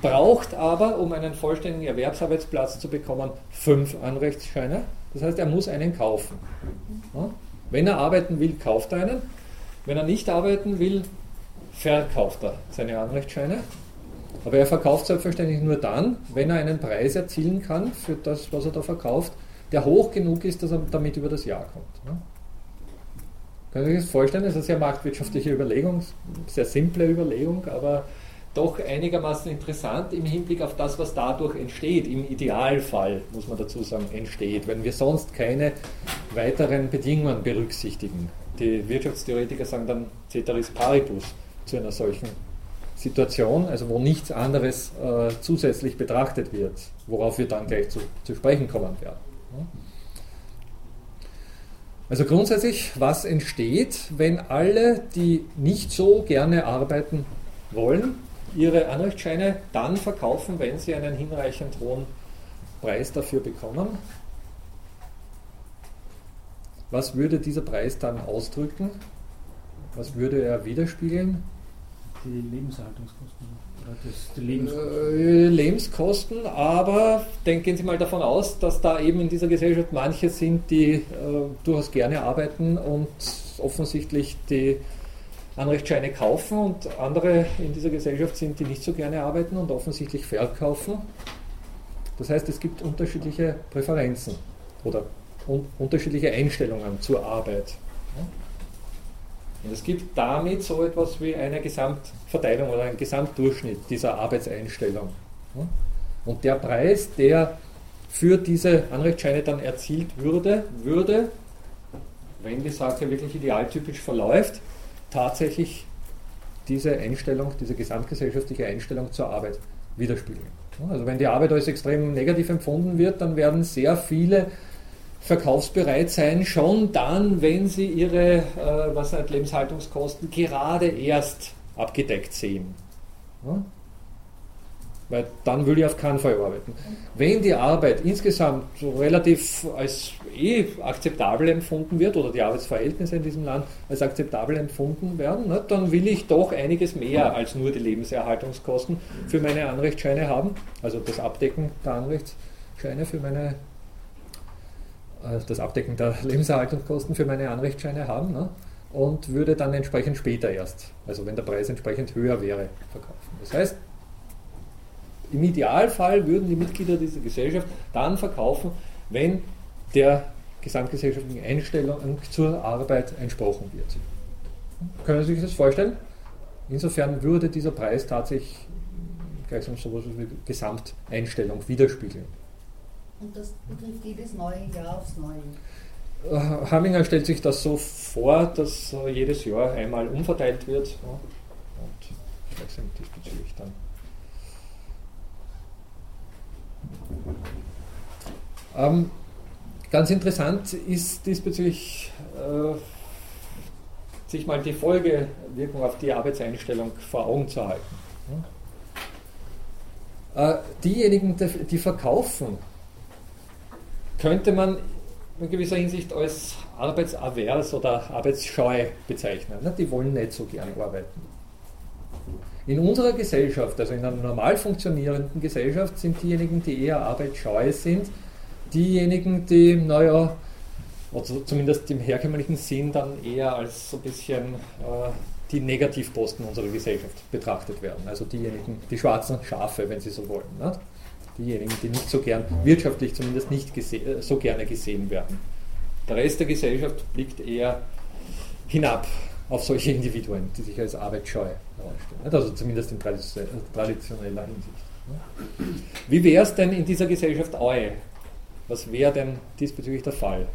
braucht aber, um einen vollständigen Erwerbsarbeitsplatz zu bekommen, fünf Anrechtsscheine. Das heißt, er muss einen kaufen. Wenn er arbeiten will, kauft er einen. Wenn er nicht arbeiten will, verkauft er seine Anrechtsscheine. Aber er verkauft selbstverständlich nur dann, wenn er einen Preis erzielen kann für das, was er da verkauft, der hoch genug ist, dass er damit über das Jahr kommt. Können Sie sich das vorstellen? Das ist eine sehr marktwirtschaftliche Überlegung, sehr simple Überlegung, aber doch einigermaßen interessant im Hinblick auf das, was dadurch entsteht. Im Idealfall, muss man dazu sagen, entsteht, wenn wir sonst keine weiteren Bedingungen berücksichtigen. Die Wirtschaftstheoretiker sagen dann Ceteris Paribus zu einer solchen Situation, also wo nichts anderes äh, zusätzlich betrachtet wird, worauf wir dann gleich zu, zu sprechen kommen werden. Also grundsätzlich, was entsteht, wenn alle, die nicht so gerne arbeiten wollen, ihre Anrechtsscheine dann verkaufen, wenn sie einen hinreichend hohen Preis dafür bekommen? Was würde dieser Preis dann ausdrücken? Was würde er widerspiegeln? Die Lebenshaltungskosten. Oder das, die Lebenskosten. Äh, Lebenskosten, aber denken Sie mal davon aus, dass da eben in dieser Gesellschaft manche sind, die äh, durchaus gerne arbeiten und offensichtlich die Anrechtsscheine kaufen und andere in dieser Gesellschaft sind, die nicht so gerne arbeiten und offensichtlich verkaufen. Das heißt, es gibt unterschiedliche Präferenzen oder un unterschiedliche Einstellungen zur Arbeit. Und es gibt damit so etwas wie eine Gesamtverteilung oder einen Gesamtdurchschnitt dieser Arbeitseinstellung. Und der Preis, der für diese Anrechtsscheine dann erzielt würde, würde, wenn die Sache wirklich idealtypisch verläuft, tatsächlich diese Einstellung, diese gesamtgesellschaftliche Einstellung zur Arbeit widerspiegeln. Also wenn die Arbeit als extrem negativ empfunden wird, dann werden sehr viele verkaufsbereit sein, schon dann, wenn sie ihre äh, was halt Lebenshaltungskosten gerade erst abgedeckt sehen. Weil dann will ich auf keinen Fall arbeiten. Wenn die Arbeit insgesamt so relativ als eh akzeptabel empfunden wird oder die Arbeitsverhältnisse in diesem Land als akzeptabel empfunden werden, ne, dann will ich doch einiges mehr als nur die Lebenserhaltungskosten für meine Anrechtsscheine haben, also das Abdecken der Anrechtsscheine für meine äh, das Abdecken der Lebenserhaltungskosten für meine Anrechtsscheine haben ne? und würde dann entsprechend später erst, also wenn der Preis entsprechend höher wäre, verkaufen. Das heißt, im Idealfall würden die Mitglieder dieser Gesellschaft dann verkaufen, wenn der gesamtgesellschaftlichen Einstellung zur Arbeit entsprochen wird. Können Sie sich das vorstellen? Insofern würde dieser Preis tatsächlich gleichsam sowas wie Gesamteinstellung widerspiegeln. Und das betrifft jedes neue Jahr aufs Neue. Äh, Hamminger stellt sich das so vor, dass jedes Jahr einmal umverteilt wird und gleichsam diesbezüglich dann. Ähm, ganz interessant ist diesbezüglich äh, sich mal die Folgewirkung auf die Arbeitseinstellung vor Augen zu halten. Äh, diejenigen, die verkaufen, könnte man in gewisser Hinsicht als arbeitsavers oder arbeitsscheu bezeichnen. Ne? Die wollen nicht so gern arbeiten. In unserer Gesellschaft, also in einer normal funktionierenden Gesellschaft, sind diejenigen, die eher arbeitsscheu sind, diejenigen, die, naja, also zumindest im herkömmlichen Sinn dann eher als so ein bisschen äh, die Negativposten unserer Gesellschaft betrachtet werden. Also diejenigen, die schwarzen Schafe, wenn Sie so wollen. Nicht? Diejenigen, die nicht so gern, wirtschaftlich zumindest nicht äh, so gerne gesehen werden. Der Rest der Gesellschaft blickt eher hinab auf solche Individuen, die sich als arbeitsscheu herausstellen. Also zumindest in traditioneller Hinsicht. Wie wäre es denn in dieser Gesellschaft eu? Was wäre denn diesbezüglich der Fall?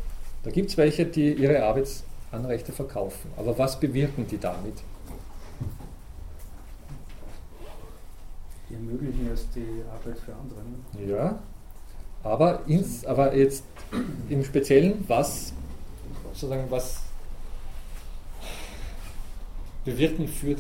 Da gibt es welche, die ihre Arbeitsanrechte verkaufen. Aber was bewirken die damit? Die ermöglichen erst die Arbeit für andere. Ne? Ja, aber, ins, aber jetzt im Speziellen, was, sozusagen, was bewirken, für,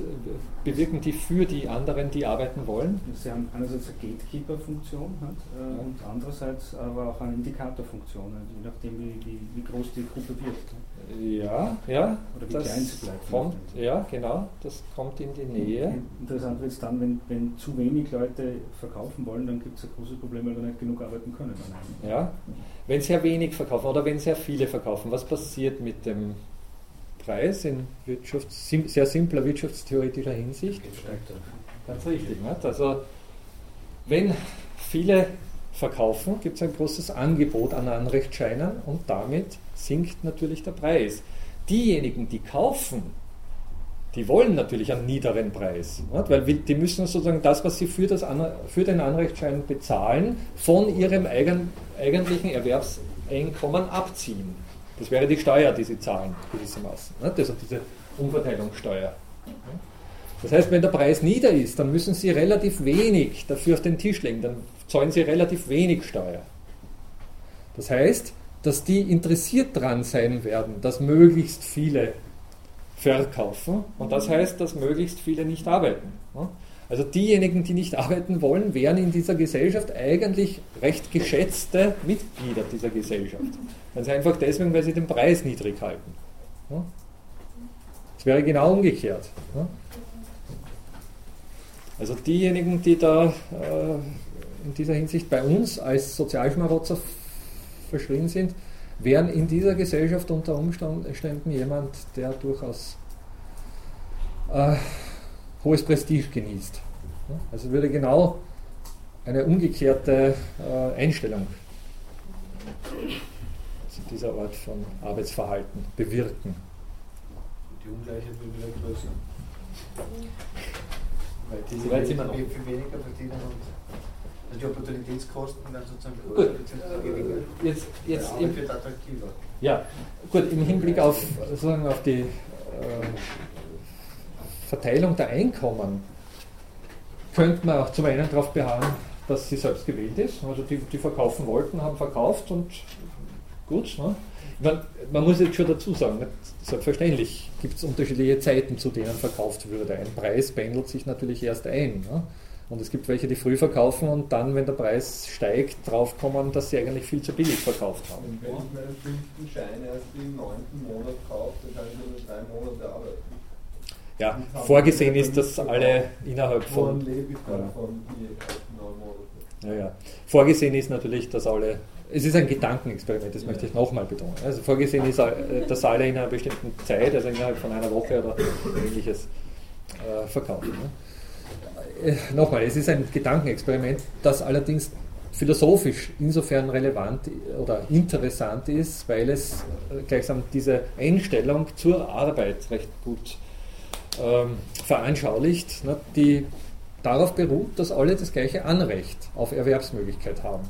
bewirken die für die anderen, die arbeiten wollen? Sie haben einerseits eine Gatekeeper-Funktion halt, äh, und andererseits aber auch eine Indikatorfunktion, also je nachdem wie, wie, wie, groß die Gruppe wird. Ja, ja. Oder wie klein sie bleibt. Kommt, ja, genau, das kommt in die Nähe. Interessant wird es dann, wenn, wenn zu wenig Leute verkaufen wollen, dann gibt es ein großes Problem, weil wir nicht genug arbeiten können. Ja, wenn sehr wenig verkaufen oder wenn sehr viele verkaufen, was passiert mit dem Preis in Wirtschafts-, sehr simpler wirtschaftstheoretischer Hinsicht. Ganz richtig. Nicht? Also wenn viele verkaufen, gibt es ein großes Angebot an Anrechtsscheinen und damit sinkt natürlich der Preis. Diejenigen, die kaufen, die wollen natürlich einen niederen Preis, nicht? weil die müssen sozusagen das, was sie für, das, für den Anrechtsschein bezahlen, von ihrem eigen, eigentlichen Erwerbseinkommen abziehen. Das wäre die Steuer, die sie zahlen, gewissermaßen. Also diese Umverteilungssteuer. Das heißt, wenn der Preis nieder ist, dann müssen sie relativ wenig dafür auf den Tisch legen, dann zahlen sie relativ wenig Steuer. Das heißt, dass die interessiert dran sein werden, dass möglichst viele verkaufen und das heißt, dass möglichst viele nicht arbeiten. Ne? Also diejenigen, die nicht arbeiten wollen, wären in dieser Gesellschaft eigentlich recht geschätzte Mitglieder dieser Gesellschaft. Ganz einfach deswegen, weil sie den Preis niedrig halten. Es wäre genau umgekehrt. Also diejenigen, die da äh, in dieser Hinsicht bei uns als Sozialschmarotzer verschrien sind, wären in dieser Gesellschaft unter Umständen jemand, der durchaus äh, hohes Prestige genießt. Also würde genau eine umgekehrte äh, Einstellung also dieser Art von Arbeitsverhalten bewirken. Die Ungleichheit wird wieder größer. Weil die so weit sind wir noch. viel weniger verdienen und also die Opportunitätskosten werden sozusagen größer bzw. Jetzt, jetzt ja, im, wird attraktiver. Ja, gut, im Hinblick auf, sozusagen auf die äh, Verteilung der Einkommen könnte man auch zum einen darauf beharren, dass sie selbst gewählt ist. Also die, die verkaufen wollten, haben verkauft und gut. Ne? Man, man, muss jetzt schon dazu sagen, nicht, selbstverständlich gibt es unterschiedliche Zeiten, zu denen verkauft würde. Ein Preis pendelt sich natürlich erst ein. Ne? Und es gibt welche, die früh verkaufen und dann, wenn der Preis steigt, draufkommen, dass sie eigentlich viel zu billig verkauft haben. Und wenn ich meinen fünften Schein erst im neunten Monat kaufe, dann kann ich nur drei Monate arbeiten. Ja, vorgesehen ist, dass alle innerhalb von. Ja, ja. Vorgesehen ist natürlich, dass alle. Es ist ein Gedankenexperiment, das möchte ich nochmal betonen. Also vorgesehen ist, äh, dass alle in einer bestimmten Zeit, also innerhalb von einer Woche oder ähnliches, äh, verkaufen. Ne? Äh, nochmal, es ist ein Gedankenexperiment, das allerdings philosophisch insofern relevant oder interessant ist, weil es gleichsam diese Einstellung zur Arbeit recht gut ähm, veranschaulicht, ne, die darauf beruht, dass alle das gleiche Anrecht auf Erwerbsmöglichkeit haben.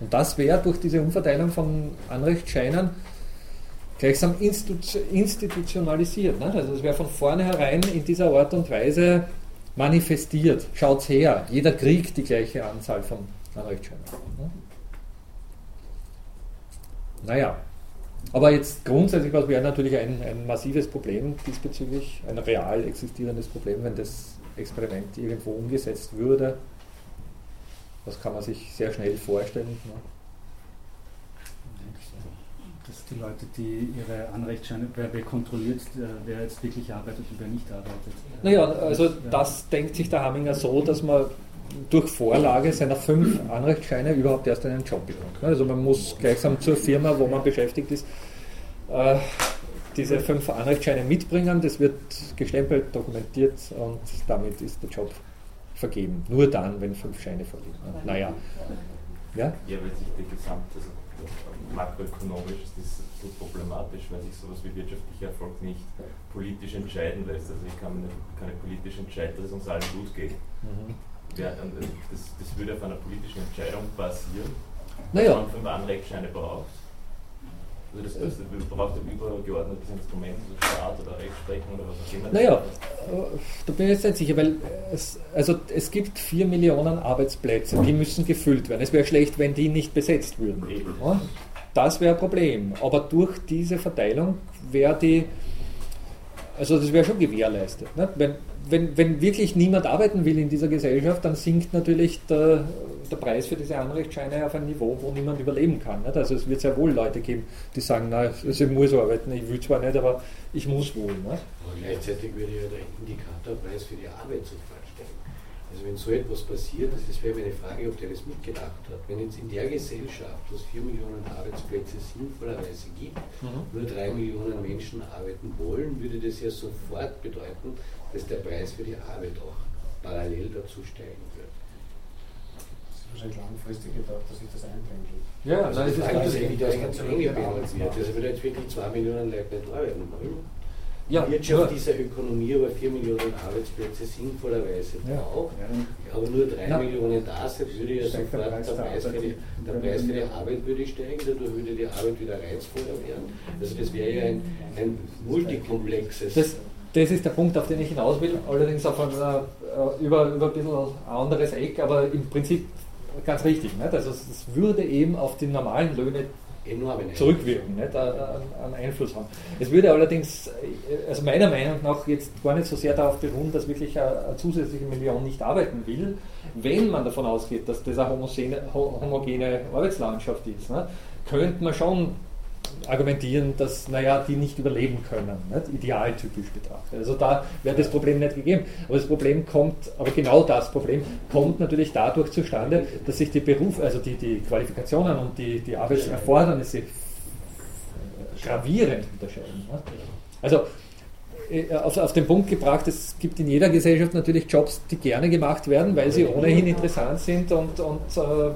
Und das wäre durch diese Umverteilung von Anrechtsscheinen gleichsam institutionalisiert. Ne? Also es wäre von vornherein in dieser Art und Weise manifestiert. Schaut's her, jeder kriegt die gleiche Anzahl von Anrechtsscheinen. Ne? Naja, aber jetzt grundsätzlich was wäre natürlich ein, ein massives Problem diesbezüglich, ein real existierendes Problem, wenn das Experiment irgendwo umgesetzt würde. Das kann man sich sehr schnell vorstellen. Ne? Dass die Leute, die ihre Anrechtsscheine, wer, wer kontrolliert, wer jetzt wirklich arbeitet und wer nicht arbeitet. Naja, also das denkt sich der Haminger so, dass man durch Vorlage seiner fünf Anrechtsscheine überhaupt erst einen Job bekommt. Also man muss gleichsam zur Firma, wo man beschäftigt ist, äh, diese fünf Anrechtsscheine mitbringen. Das wird gestempelt, dokumentiert und damit ist der Job vergeben. Nur dann, wenn fünf Scheine vorliegen. Naja. Ja? Ja, weil sich der gesamte, also makroökonomisch ist das so problematisch, weil sich sowas wie wirtschaftlicher Erfolg nicht politisch entscheiden lässt. Also ich kann, mir keine politisch entscheiden, dass es uns allen gut geht. Mhm. Ja, das, das würde auf einer politischen Entscheidung basieren, naja. dass man fünf Anrechtsscheine braucht. Also das, das, braucht ein übergeordnetes Instrument, also Staat oder Rechtsprechung oder was auch immer. Naja, da bin ich jetzt nicht sicher, weil es, also es gibt vier Millionen Arbeitsplätze, die müssen gefüllt werden. Es wäre schlecht, wenn die nicht besetzt würden. Das wäre ein Problem. Aber durch diese Verteilung wäre die, also das wäre schon gewährleistet. Ne? Wenn, wenn, wenn wirklich niemand arbeiten will in dieser Gesellschaft, dann sinkt natürlich der, der Preis für diese Anrechtsscheine auf ein Niveau, wo niemand überleben kann. Nicht? Also es wird sehr wohl Leute geben, die sagen, na, also ich muss arbeiten, ich will zwar nicht, aber ich muss wohl. Nicht? Aber gleichzeitig würde ja der Indikatorpreis für die Arbeit so falsch also wenn so etwas passiert, das wäre meine Frage, ob der das mitgedacht hat. Wenn jetzt in der Gesellschaft, wo es vier Millionen Arbeitsplätze sinnvollerweise gibt, mhm. nur drei Millionen Menschen arbeiten wollen, würde das ja sofort bedeuten, dass der Preis für die Arbeit auch parallel dazu steigen wird. Das ist wahrscheinlich langfristig gedacht, dass sich das einpendelt. Ja, also Frage ist, wie das ganz eingependelt wird. Also wenn jetzt wirklich zwei Millionen Leute nicht arbeiten wollen, ja, Wirtschaft dieser Ökonomie aber 4 Millionen Arbeitsplätze sinnvollerweise braucht, ja. aber nur 3 ja. Millionen da sind, würde ja sofort der Preis, der, Preis für die, der Preis für die Arbeit würde steigen, dadurch würde die Arbeit wieder reizvoller werden. Also das wäre ja ein, ein multikomplexes. Das, das ist der Punkt, auf den ich hinaus will, allerdings auf ein, äh, über, über ein bisschen ein anderes Eck, aber im Prinzip ganz richtig. Nicht? Also es würde eben auf die normalen Löhne zurückwirken, nicht, an, Einfluss haben. Es würde allerdings, also meiner Meinung nach, jetzt gar nicht so sehr darauf beruhen, dass wirklich eine, zusätzliche Million nicht arbeiten will, wenn man davon ausgeht, dass das eine homogene, homogene Arbeitslandschaft ist, ne, könnte man schon argumentieren, dass naja, die nicht überleben können, nicht? idealtypisch betrachtet. Also da wäre das Problem nicht gegeben. Aber das Problem kommt, aber genau das Problem kommt natürlich dadurch zustande, dass sich die Beruf, also die, die Qualifikationen und die, die Arbeitserfordernisse gravierend unterscheiden. Nicht? Also äh, auf, auf den Punkt gebracht, es gibt in jeder Gesellschaft natürlich Jobs, die gerne gemacht werden, weil sie ohnehin interessant sind und, und äh,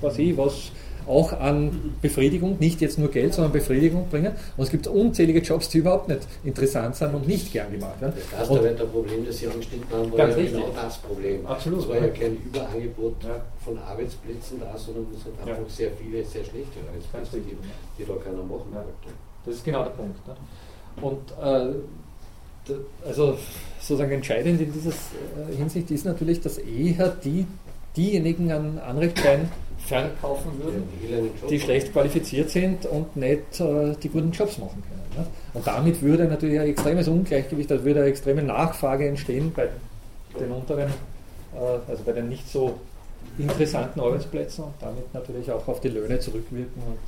was ich, was auch an Befriedigung, nicht jetzt nur Geld, sondern Befriedigung bringen. Und es gibt unzählige Jobs, die überhaupt nicht interessant sind und nicht gern gemacht werden. Das Problem, das Sie angeschnitten haben, war ja richtig. genau das Problem. Absolut. Es war ja kein Überangebot ja. von Arbeitsplätzen da, sondern es hat einfach ja. sehr viele, sehr schlechte Arbeitsplätze, die, die da keiner machen wollte. Das ist genau der Punkt. Ne? Und äh, also sozusagen entscheidend in dieser äh, Hinsicht ist natürlich, dass eher die, diejenigen an Anrechtscheinen verkaufen würden, die schlecht qualifiziert sind und nicht äh, die guten Jobs machen können. Ne? Und damit würde natürlich ein extremes Ungleichgewicht, da würde eine extreme Nachfrage entstehen bei den unteren, äh, also bei den nicht so interessanten Arbeitsplätzen und damit natürlich auch auf die Löhne zurückwirken und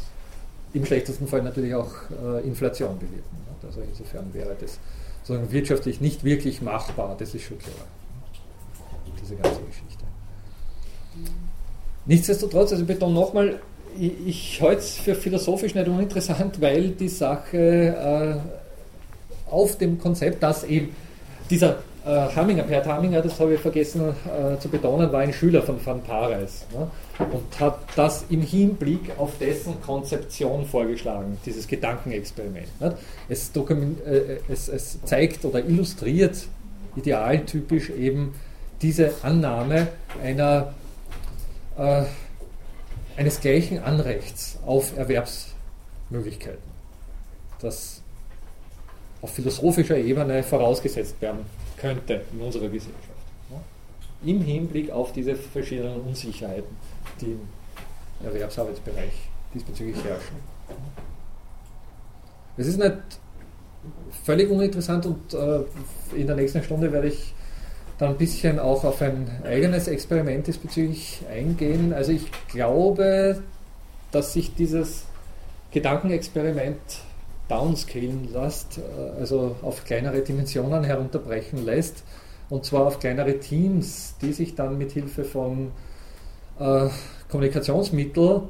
im schlechtesten Fall natürlich auch äh, Inflation bewirken. Ne? Also insofern wäre das sozusagen wirtschaftlich nicht wirklich machbar, das ist schon klar. Diese ganze Geschichte. Nichtsdestotrotz, also ich betone nochmal, ich, ich halte es für philosophisch nicht uninteressant, weil die Sache äh, auf dem Konzept, dass eben dieser äh, Hamminger, Per Hamminger, das habe ich vergessen äh, zu betonen, war ein Schüler von Van Parijs ne? und hat das im Hinblick auf dessen Konzeption vorgeschlagen, dieses Gedankenexperiment. Ne? Es, äh, es, es zeigt oder illustriert idealtypisch eben diese Annahme einer äh, eines gleichen Anrechts auf Erwerbsmöglichkeiten, das auf philosophischer Ebene vorausgesetzt werden könnte in unserer Gesellschaft. Im Hinblick auf diese verschiedenen Unsicherheiten, die im Erwerbsarbeitsbereich diesbezüglich herrschen. Es ist nicht völlig uninteressant und äh, in der nächsten Stunde werde ich dann ein bisschen auch auf ein eigenes Experiment diesbezüglich eingehen. Also ich glaube, dass sich dieses Gedankenexperiment downscalen lässt, äh, also auf kleinere Dimensionen herunterbrechen lässt, und zwar auf kleinere Teams, die sich dann mit Hilfe von äh, Kommunikationsmitteln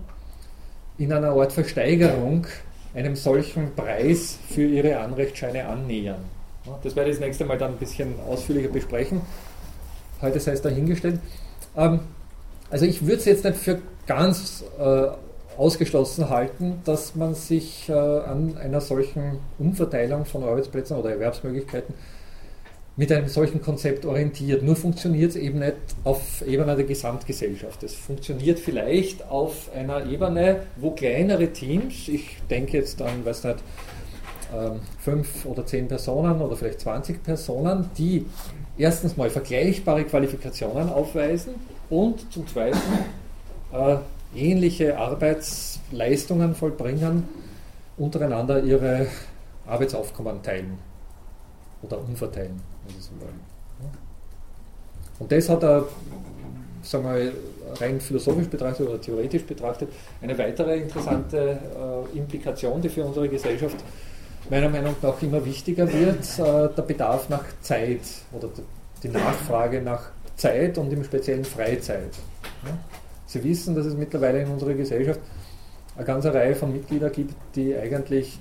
in einer Art Versteigerung einem solchen Preis für ihre Anrechtsscheine annähern. Das werde ich das nächste Mal dann ein bisschen ausführlicher besprechen. Heute sei es dahingestellt. Ähm, also ich würde es jetzt nicht für ganz äh, ausgeschlossen halten, dass man sich äh, an einer solchen Umverteilung von Arbeitsplätzen oder Erwerbsmöglichkeiten mit einem solchen Konzept orientiert. Nur funktioniert es eben nicht auf Ebene der Gesamtgesellschaft. Es funktioniert vielleicht auf einer Ebene, wo kleinere Teams, ich denke jetzt an, weiß nicht, fünf oder zehn Personen oder vielleicht 20 Personen, die erstens mal vergleichbare Qualifikationen aufweisen und zum Zweiten äh, ähnliche Arbeitsleistungen vollbringen, untereinander ihre Arbeitsaufkommen teilen oder umverteilen. Und das hat er, sagen wir rein philosophisch betrachtet oder theoretisch betrachtet, eine weitere interessante äh, Implikation, die für unsere Gesellschaft meiner Meinung nach immer wichtiger wird, äh, der Bedarf nach Zeit oder die Nachfrage nach Zeit und im Speziellen Freizeit. Sie wissen, dass es mittlerweile in unserer Gesellschaft eine ganze Reihe von Mitgliedern gibt, die eigentlich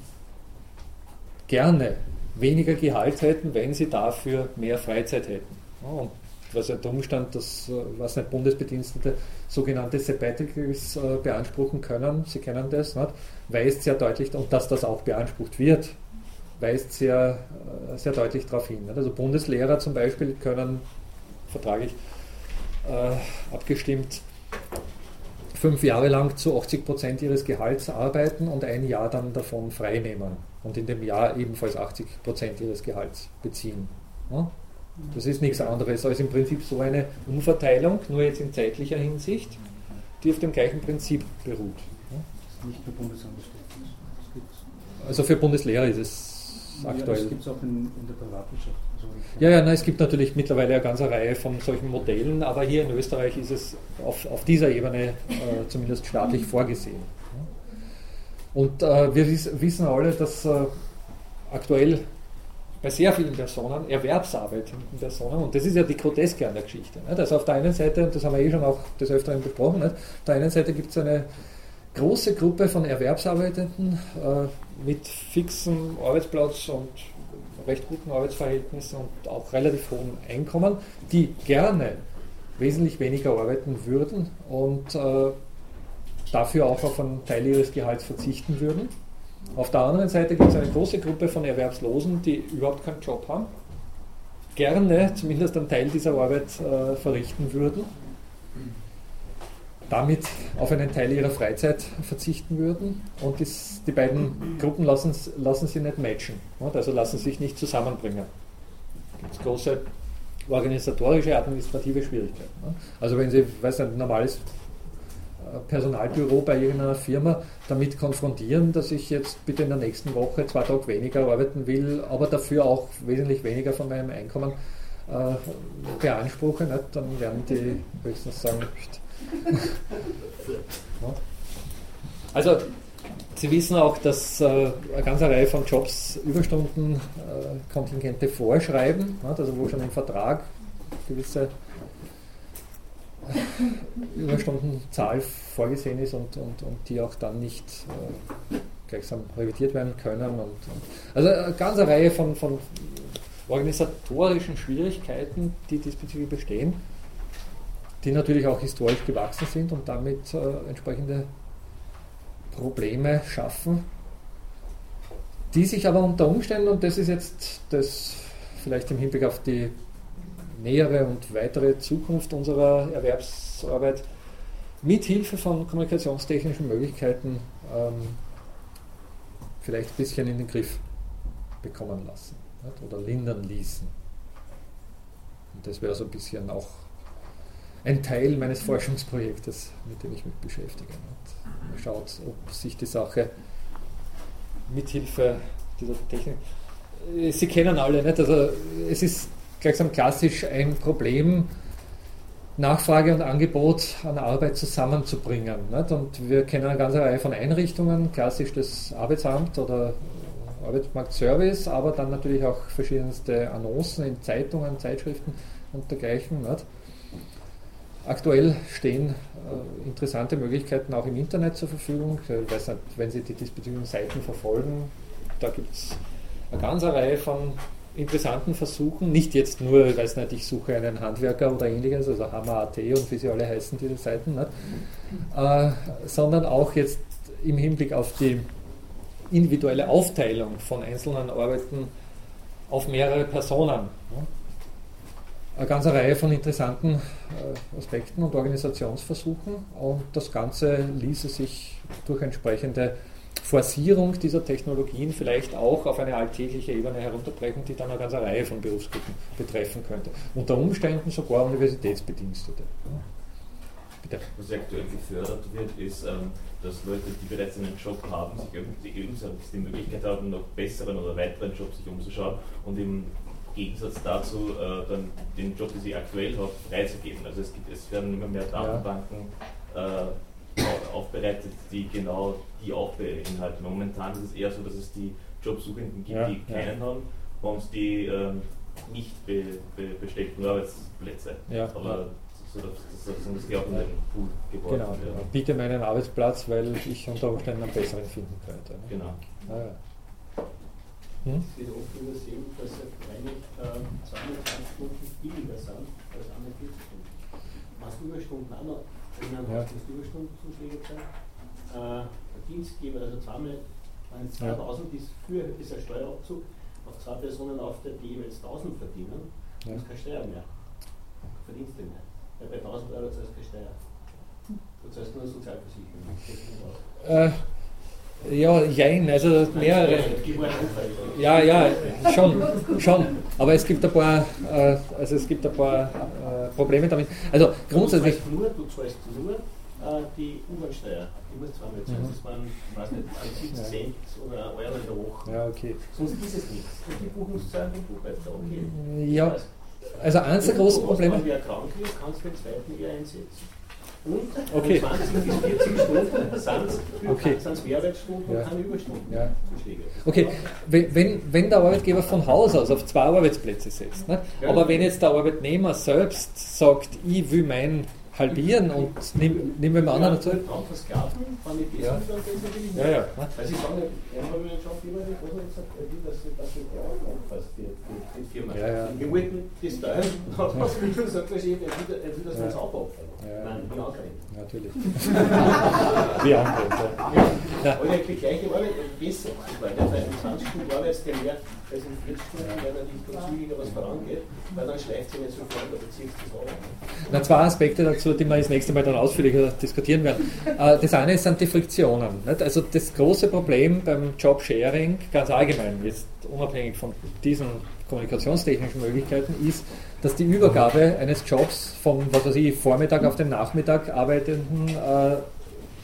gerne weniger Gehalt hätten, wenn sie dafür mehr Freizeit hätten. und was der Umstand, dass äh, was nicht Bundesbedienstete sogenannte Sabbaticals äh, beanspruchen können, Sie kennen das, nicht? weist sehr deutlich, und dass das auch beansprucht wird, weist sehr, äh, sehr deutlich darauf hin. Also Bundeslehrer zum Beispiel können vertraglich äh, abgestimmt fünf Jahre lang zu 80 Prozent ihres Gehalts arbeiten und ein Jahr dann davon freinehmen und in dem Jahr ebenfalls 80 Prozent ihres Gehalts beziehen. Ja? Das ist nichts anderes als im Prinzip so eine Umverteilung, nur jetzt in zeitlicher Hinsicht, die auf dem gleichen Prinzip beruht. Nicht für Bundesangestellte. Also für Bundeslehrer ist es aktuell. Ja, das gibt es auch in, in der Privatwirtschaft. Also ja, ja, nein, es gibt natürlich mittlerweile eine ganze Reihe von solchen Modellen, aber hier in Österreich ist es auf, auf dieser Ebene äh, zumindest staatlich vorgesehen. Und äh, wir wissen alle, dass äh, aktuell bei sehr vielen Personen erwerbsarbeitenden Personen, und das ist ja die Groteske an der Geschichte. Nicht? Also auf der einen Seite, und das haben wir eh schon auch des Öfteren besprochen, nicht? auf der einen Seite gibt es eine große Gruppe von Erwerbsarbeitenden äh, mit fixem Arbeitsplatz und recht guten Arbeitsverhältnissen und auch relativ hohen Einkommen, die gerne wesentlich weniger arbeiten würden und äh, dafür auch auf einen Teil ihres Gehalts verzichten würden. Auf der anderen Seite gibt es eine große Gruppe von Erwerbslosen, die überhaupt keinen Job haben, gerne zumindest einen Teil dieser Arbeit äh, verrichten würden, damit auf einen Teil ihrer Freizeit verzichten würden und dies, die beiden Gruppen lassen, lassen sie nicht matchen, also lassen sich nicht zusammenbringen. Es gibt große organisatorische, administrative Schwierigkeiten. Also wenn Sie, weiß nicht, ein normales Personalbüro bei irgendeiner Firma damit konfrontieren, dass ich jetzt bitte in der nächsten Woche zwei Tage weniger arbeiten will, aber dafür auch wesentlich weniger von meinem Einkommen äh, beanspruche, nicht? dann werden die höchstens sagen, also Sie wissen auch, dass äh, eine ganze Reihe von Jobs Überstundenkontingente äh, vorschreiben, also wo schon im Vertrag gewisse Überstundenzahl vorgesehen ist und, und, und die auch dann nicht äh, gleichsam revidiert werden können. Und, und, also eine ganze Reihe von, von organisatorischen Schwierigkeiten, die diesbezüglich bestehen, die natürlich auch historisch gewachsen sind und damit äh, entsprechende Probleme schaffen, die sich aber unter Umständen, und das ist jetzt das vielleicht im Hinblick auf die nähere und weitere Zukunft unserer Erwerbsarbeit mit Hilfe von kommunikationstechnischen Möglichkeiten ähm, vielleicht ein bisschen in den Griff bekommen lassen nicht? oder lindern ließen. Und das wäre so ein bisschen auch ein Teil meines Forschungsprojektes, mit dem ich mich beschäftige. Nicht? Man schaut, ob sich die Sache mithilfe dieser Technik. Äh, Sie kennen alle, nicht? Also es ist gleichsam klassisch ein Problem, Nachfrage und Angebot an Arbeit zusammenzubringen. Nicht? Und wir kennen eine ganze Reihe von Einrichtungen, klassisch das Arbeitsamt oder Arbeitsmarktservice, aber dann natürlich auch verschiedenste Annoncen in Zeitungen, Zeitschriften und dergleichen. Nicht? Aktuell stehen äh, interessante Möglichkeiten auch im Internet zur Verfügung. Ich weiß nicht, wenn Sie die diesbezüglichen Seiten verfolgen, da gibt es eine ganze Reihe von interessanten Versuchen, nicht jetzt nur, ich weiß nicht, ich suche einen Handwerker oder ähnliches, also Hammer.at und wie sie alle heißen, diese Seiten, nicht? Äh, sondern auch jetzt im Hinblick auf die individuelle Aufteilung von einzelnen Arbeiten auf mehrere Personen. Eine ganze Reihe von interessanten äh, Aspekten und Organisationsversuchen und das Ganze ließe sich durch entsprechende Forcierung dieser Technologien vielleicht auch auf eine alltägliche Ebene herunterbrechen, die dann eine ganze Reihe von Berufsgruppen betreffen könnte. Unter Umständen sogar Universitätsbedienstete. Bitte. Was aktuell gefördert wird, ist, ähm, dass Leute, die bereits einen Job haben, sich irgendwie die Möglichkeit haben, noch besseren oder weiteren Job sich umzuschauen und im Gegensatz dazu äh, dann den Job, den sie aktuell haben, freizugeben. Also es, gibt, es werden immer mehr Datenbanken äh, aufbereitet, die genau die auch beinhalten. Momentan ist es eher so, dass es die Jobsuchenden gibt, ja, die keinen ja. haben und die ähm, nicht be, be, bestellten Arbeitsplätze. Ja. Aber so, dass, das auch in den Pool geworfen genau, wird. Genau. Biete meinen Arbeitsplatz, weil ich unter Umständen einen besseren finden könnte. Ne? Genau. Ah, hm? Es wird oft übersehen, dass eigentlich äh, 220 Stunden billiger sind als 41 Stunden. Machst Überstunden auch noch drinnen, ja. hast du Überstundenzuschläge zahlen. Äh, Dienstgeber, also zweimal, wenn 2000 ja. ist für ist ein Steuerabzug auf zwei Personen auf der die jeweils 1000 verdienen, ja. ist keine Steuer mehr. Verdienst du mehr. Ja, bei 1000 Euro zahlst du keine Steuer. Du zahlst nur Sozialversicherung. Äh, ja, jein, also mehrere. Ja, ja, schon, schon. Aber es gibt ein paar, äh, also es gibt ein paar äh, Probleme damit. Also grundsätzlich. Du zahlst nur, du zahlst nur äh, die Umweltsteuer. Die musst zweimal zahlen. Mhm. Das waren, weiß nicht, 70 Cent oder Euro in der Woche. Ja, okay. Sonst ist es nichts. Und die Buchungszahlen vom Buchhalter, okay. Ja. Also eins der großen Probleme. Wenn wer krank ist, kannst du den zweiten eher einsetzen. Okay. 20 bis 40 Stunden sind okay. es Mehrwertstunden ja. und keine Überstunden. Ja. Okay, wenn, wenn der Arbeitgeber von Haus aus auf zwei Arbeitsplätze setzt, ne? Aber wenn jetzt der Arbeitnehmer selbst sagt, ich will mein halbieren und nehmen nehm wir mal anderen dazu. Ich ja. ja, ja. Weil Sie sagen, er hat einen Job immer gesagt, er will, dass, dass ich der anfasst, die, die, die Firma. Ja, ja. Wir wollten das teilen dann hat er gesagt, er will, wir uns aufopfern. Ja. Nein, wie angerennt. Natürlich. wie angerennt, ja. ja. Aber die gleiche Arbeit, besser, weil der 20 Stunden arbeitet, der mehr als in 40 Stunden, weil er nicht zügiger was vorangeht, weil dann schleift sich nicht so vor, da beziehst du das auch. Na, zwei Aspekte dazu die wir das nächste Mal dann ausführlicher diskutieren werden. Äh, das eine sind die Friktionen. Also das große Problem beim Jobsharing, ganz allgemein, jetzt unabhängig von diesen kommunikationstechnischen Möglichkeiten, ist, dass die Übergabe eines Jobs von, was weiß ich, Vormittag auf den Nachmittag arbeitenden äh,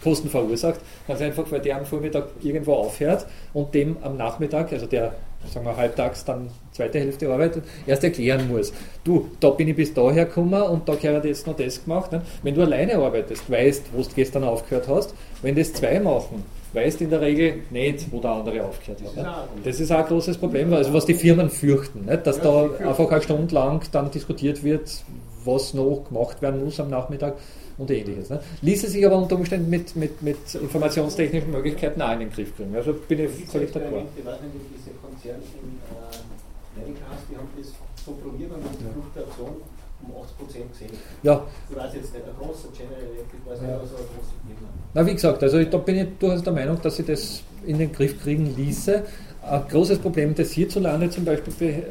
Kosten verursacht. Ganz einfach, weil der am Vormittag irgendwo aufhört und dem am Nachmittag, also der sagen wir halbtags dann zweite Hälfte arbeitet, erst erklären muss. Du, da bin ich bis daher gekommen und da habe ich jetzt noch das gemacht. Ne? Wenn du alleine arbeitest, weißt, wo du gestern aufgehört hast, wenn das zwei machen, weißt in der Regel nicht, wo der andere aufgehört hat. Ne? Das ist auch ein großes Problem, also was die Firmen fürchten, nicht? dass da einfach eine Stunde lang dann diskutiert wird, was noch gemacht werden muss am Nachmittag und ähnliches. Ne? Ließe sich aber unter Umständen mit, mit, mit informationstechnischen Möglichkeiten auch in den Griff kriegen. Also bin ich völlig d'accord. Ich weiß nicht, diese Konzern in äh, Amerika hast, die haben das so probiert und die Fluktuation um 80% gesehen. Ja. Ich weiß jetzt nicht, ein großer General Electric, weiß nicht, was eine große Firma. Na, wie gesagt, also da bin ich durchaus der Meinung, dass sie das in den Griff kriegen ließe. Ein großes Problem, das hierzulande zum Beispiel äh,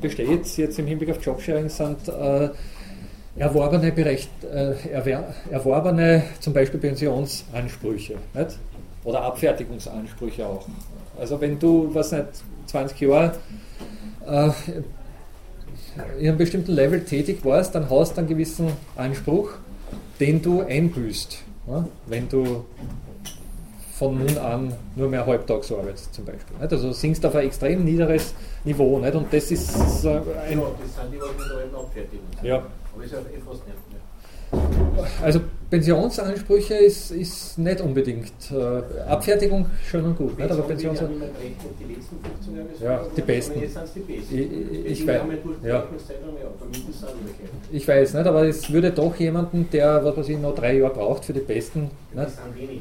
besteht, jetzt im Hinblick auf Jobsharing, sind äh, erworbene, Berecht, äh, erworbene zum Beispiel Pensionsansprüche nicht? oder Abfertigungsansprüche auch. Also wenn du, was nicht, 20 Jahre äh, in einem bestimmten Level tätig warst, dann hast du einen gewissen Anspruch, den du einbüßt. Ja? Wenn du von nun an nur mehr Halbtagsarbeit zum Beispiel. Nicht? Also sinkst auf ein extrem niederes Niveau. Nicht? Und das ist äh, ein. Ja, das sind die, was wir da abfertigen. Ja. Aber ist ja eh fast nicht mehr. Also Pensionsansprüche ist, ist nicht unbedingt äh, Abfertigung schön und gut, nicht? aber Pensionsansprüche. Ja, die besten. Ich, ich, weiß, ja. ich weiß nicht, aber es würde doch jemanden, der was weiß ich, noch drei Jahre braucht für die besten. Das sind wenige.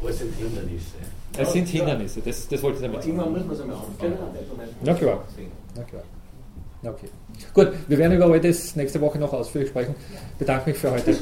Aber es sind Hindernisse. Es sind Hindernisse, das, das wollte ich damit sagen. Irgendwann muss man es einmal anfangen. Ja klar. Na klar. Okay. Gut, wir werden über all das nächste Woche noch ausführlich sprechen. Ich bedanke mich für heute.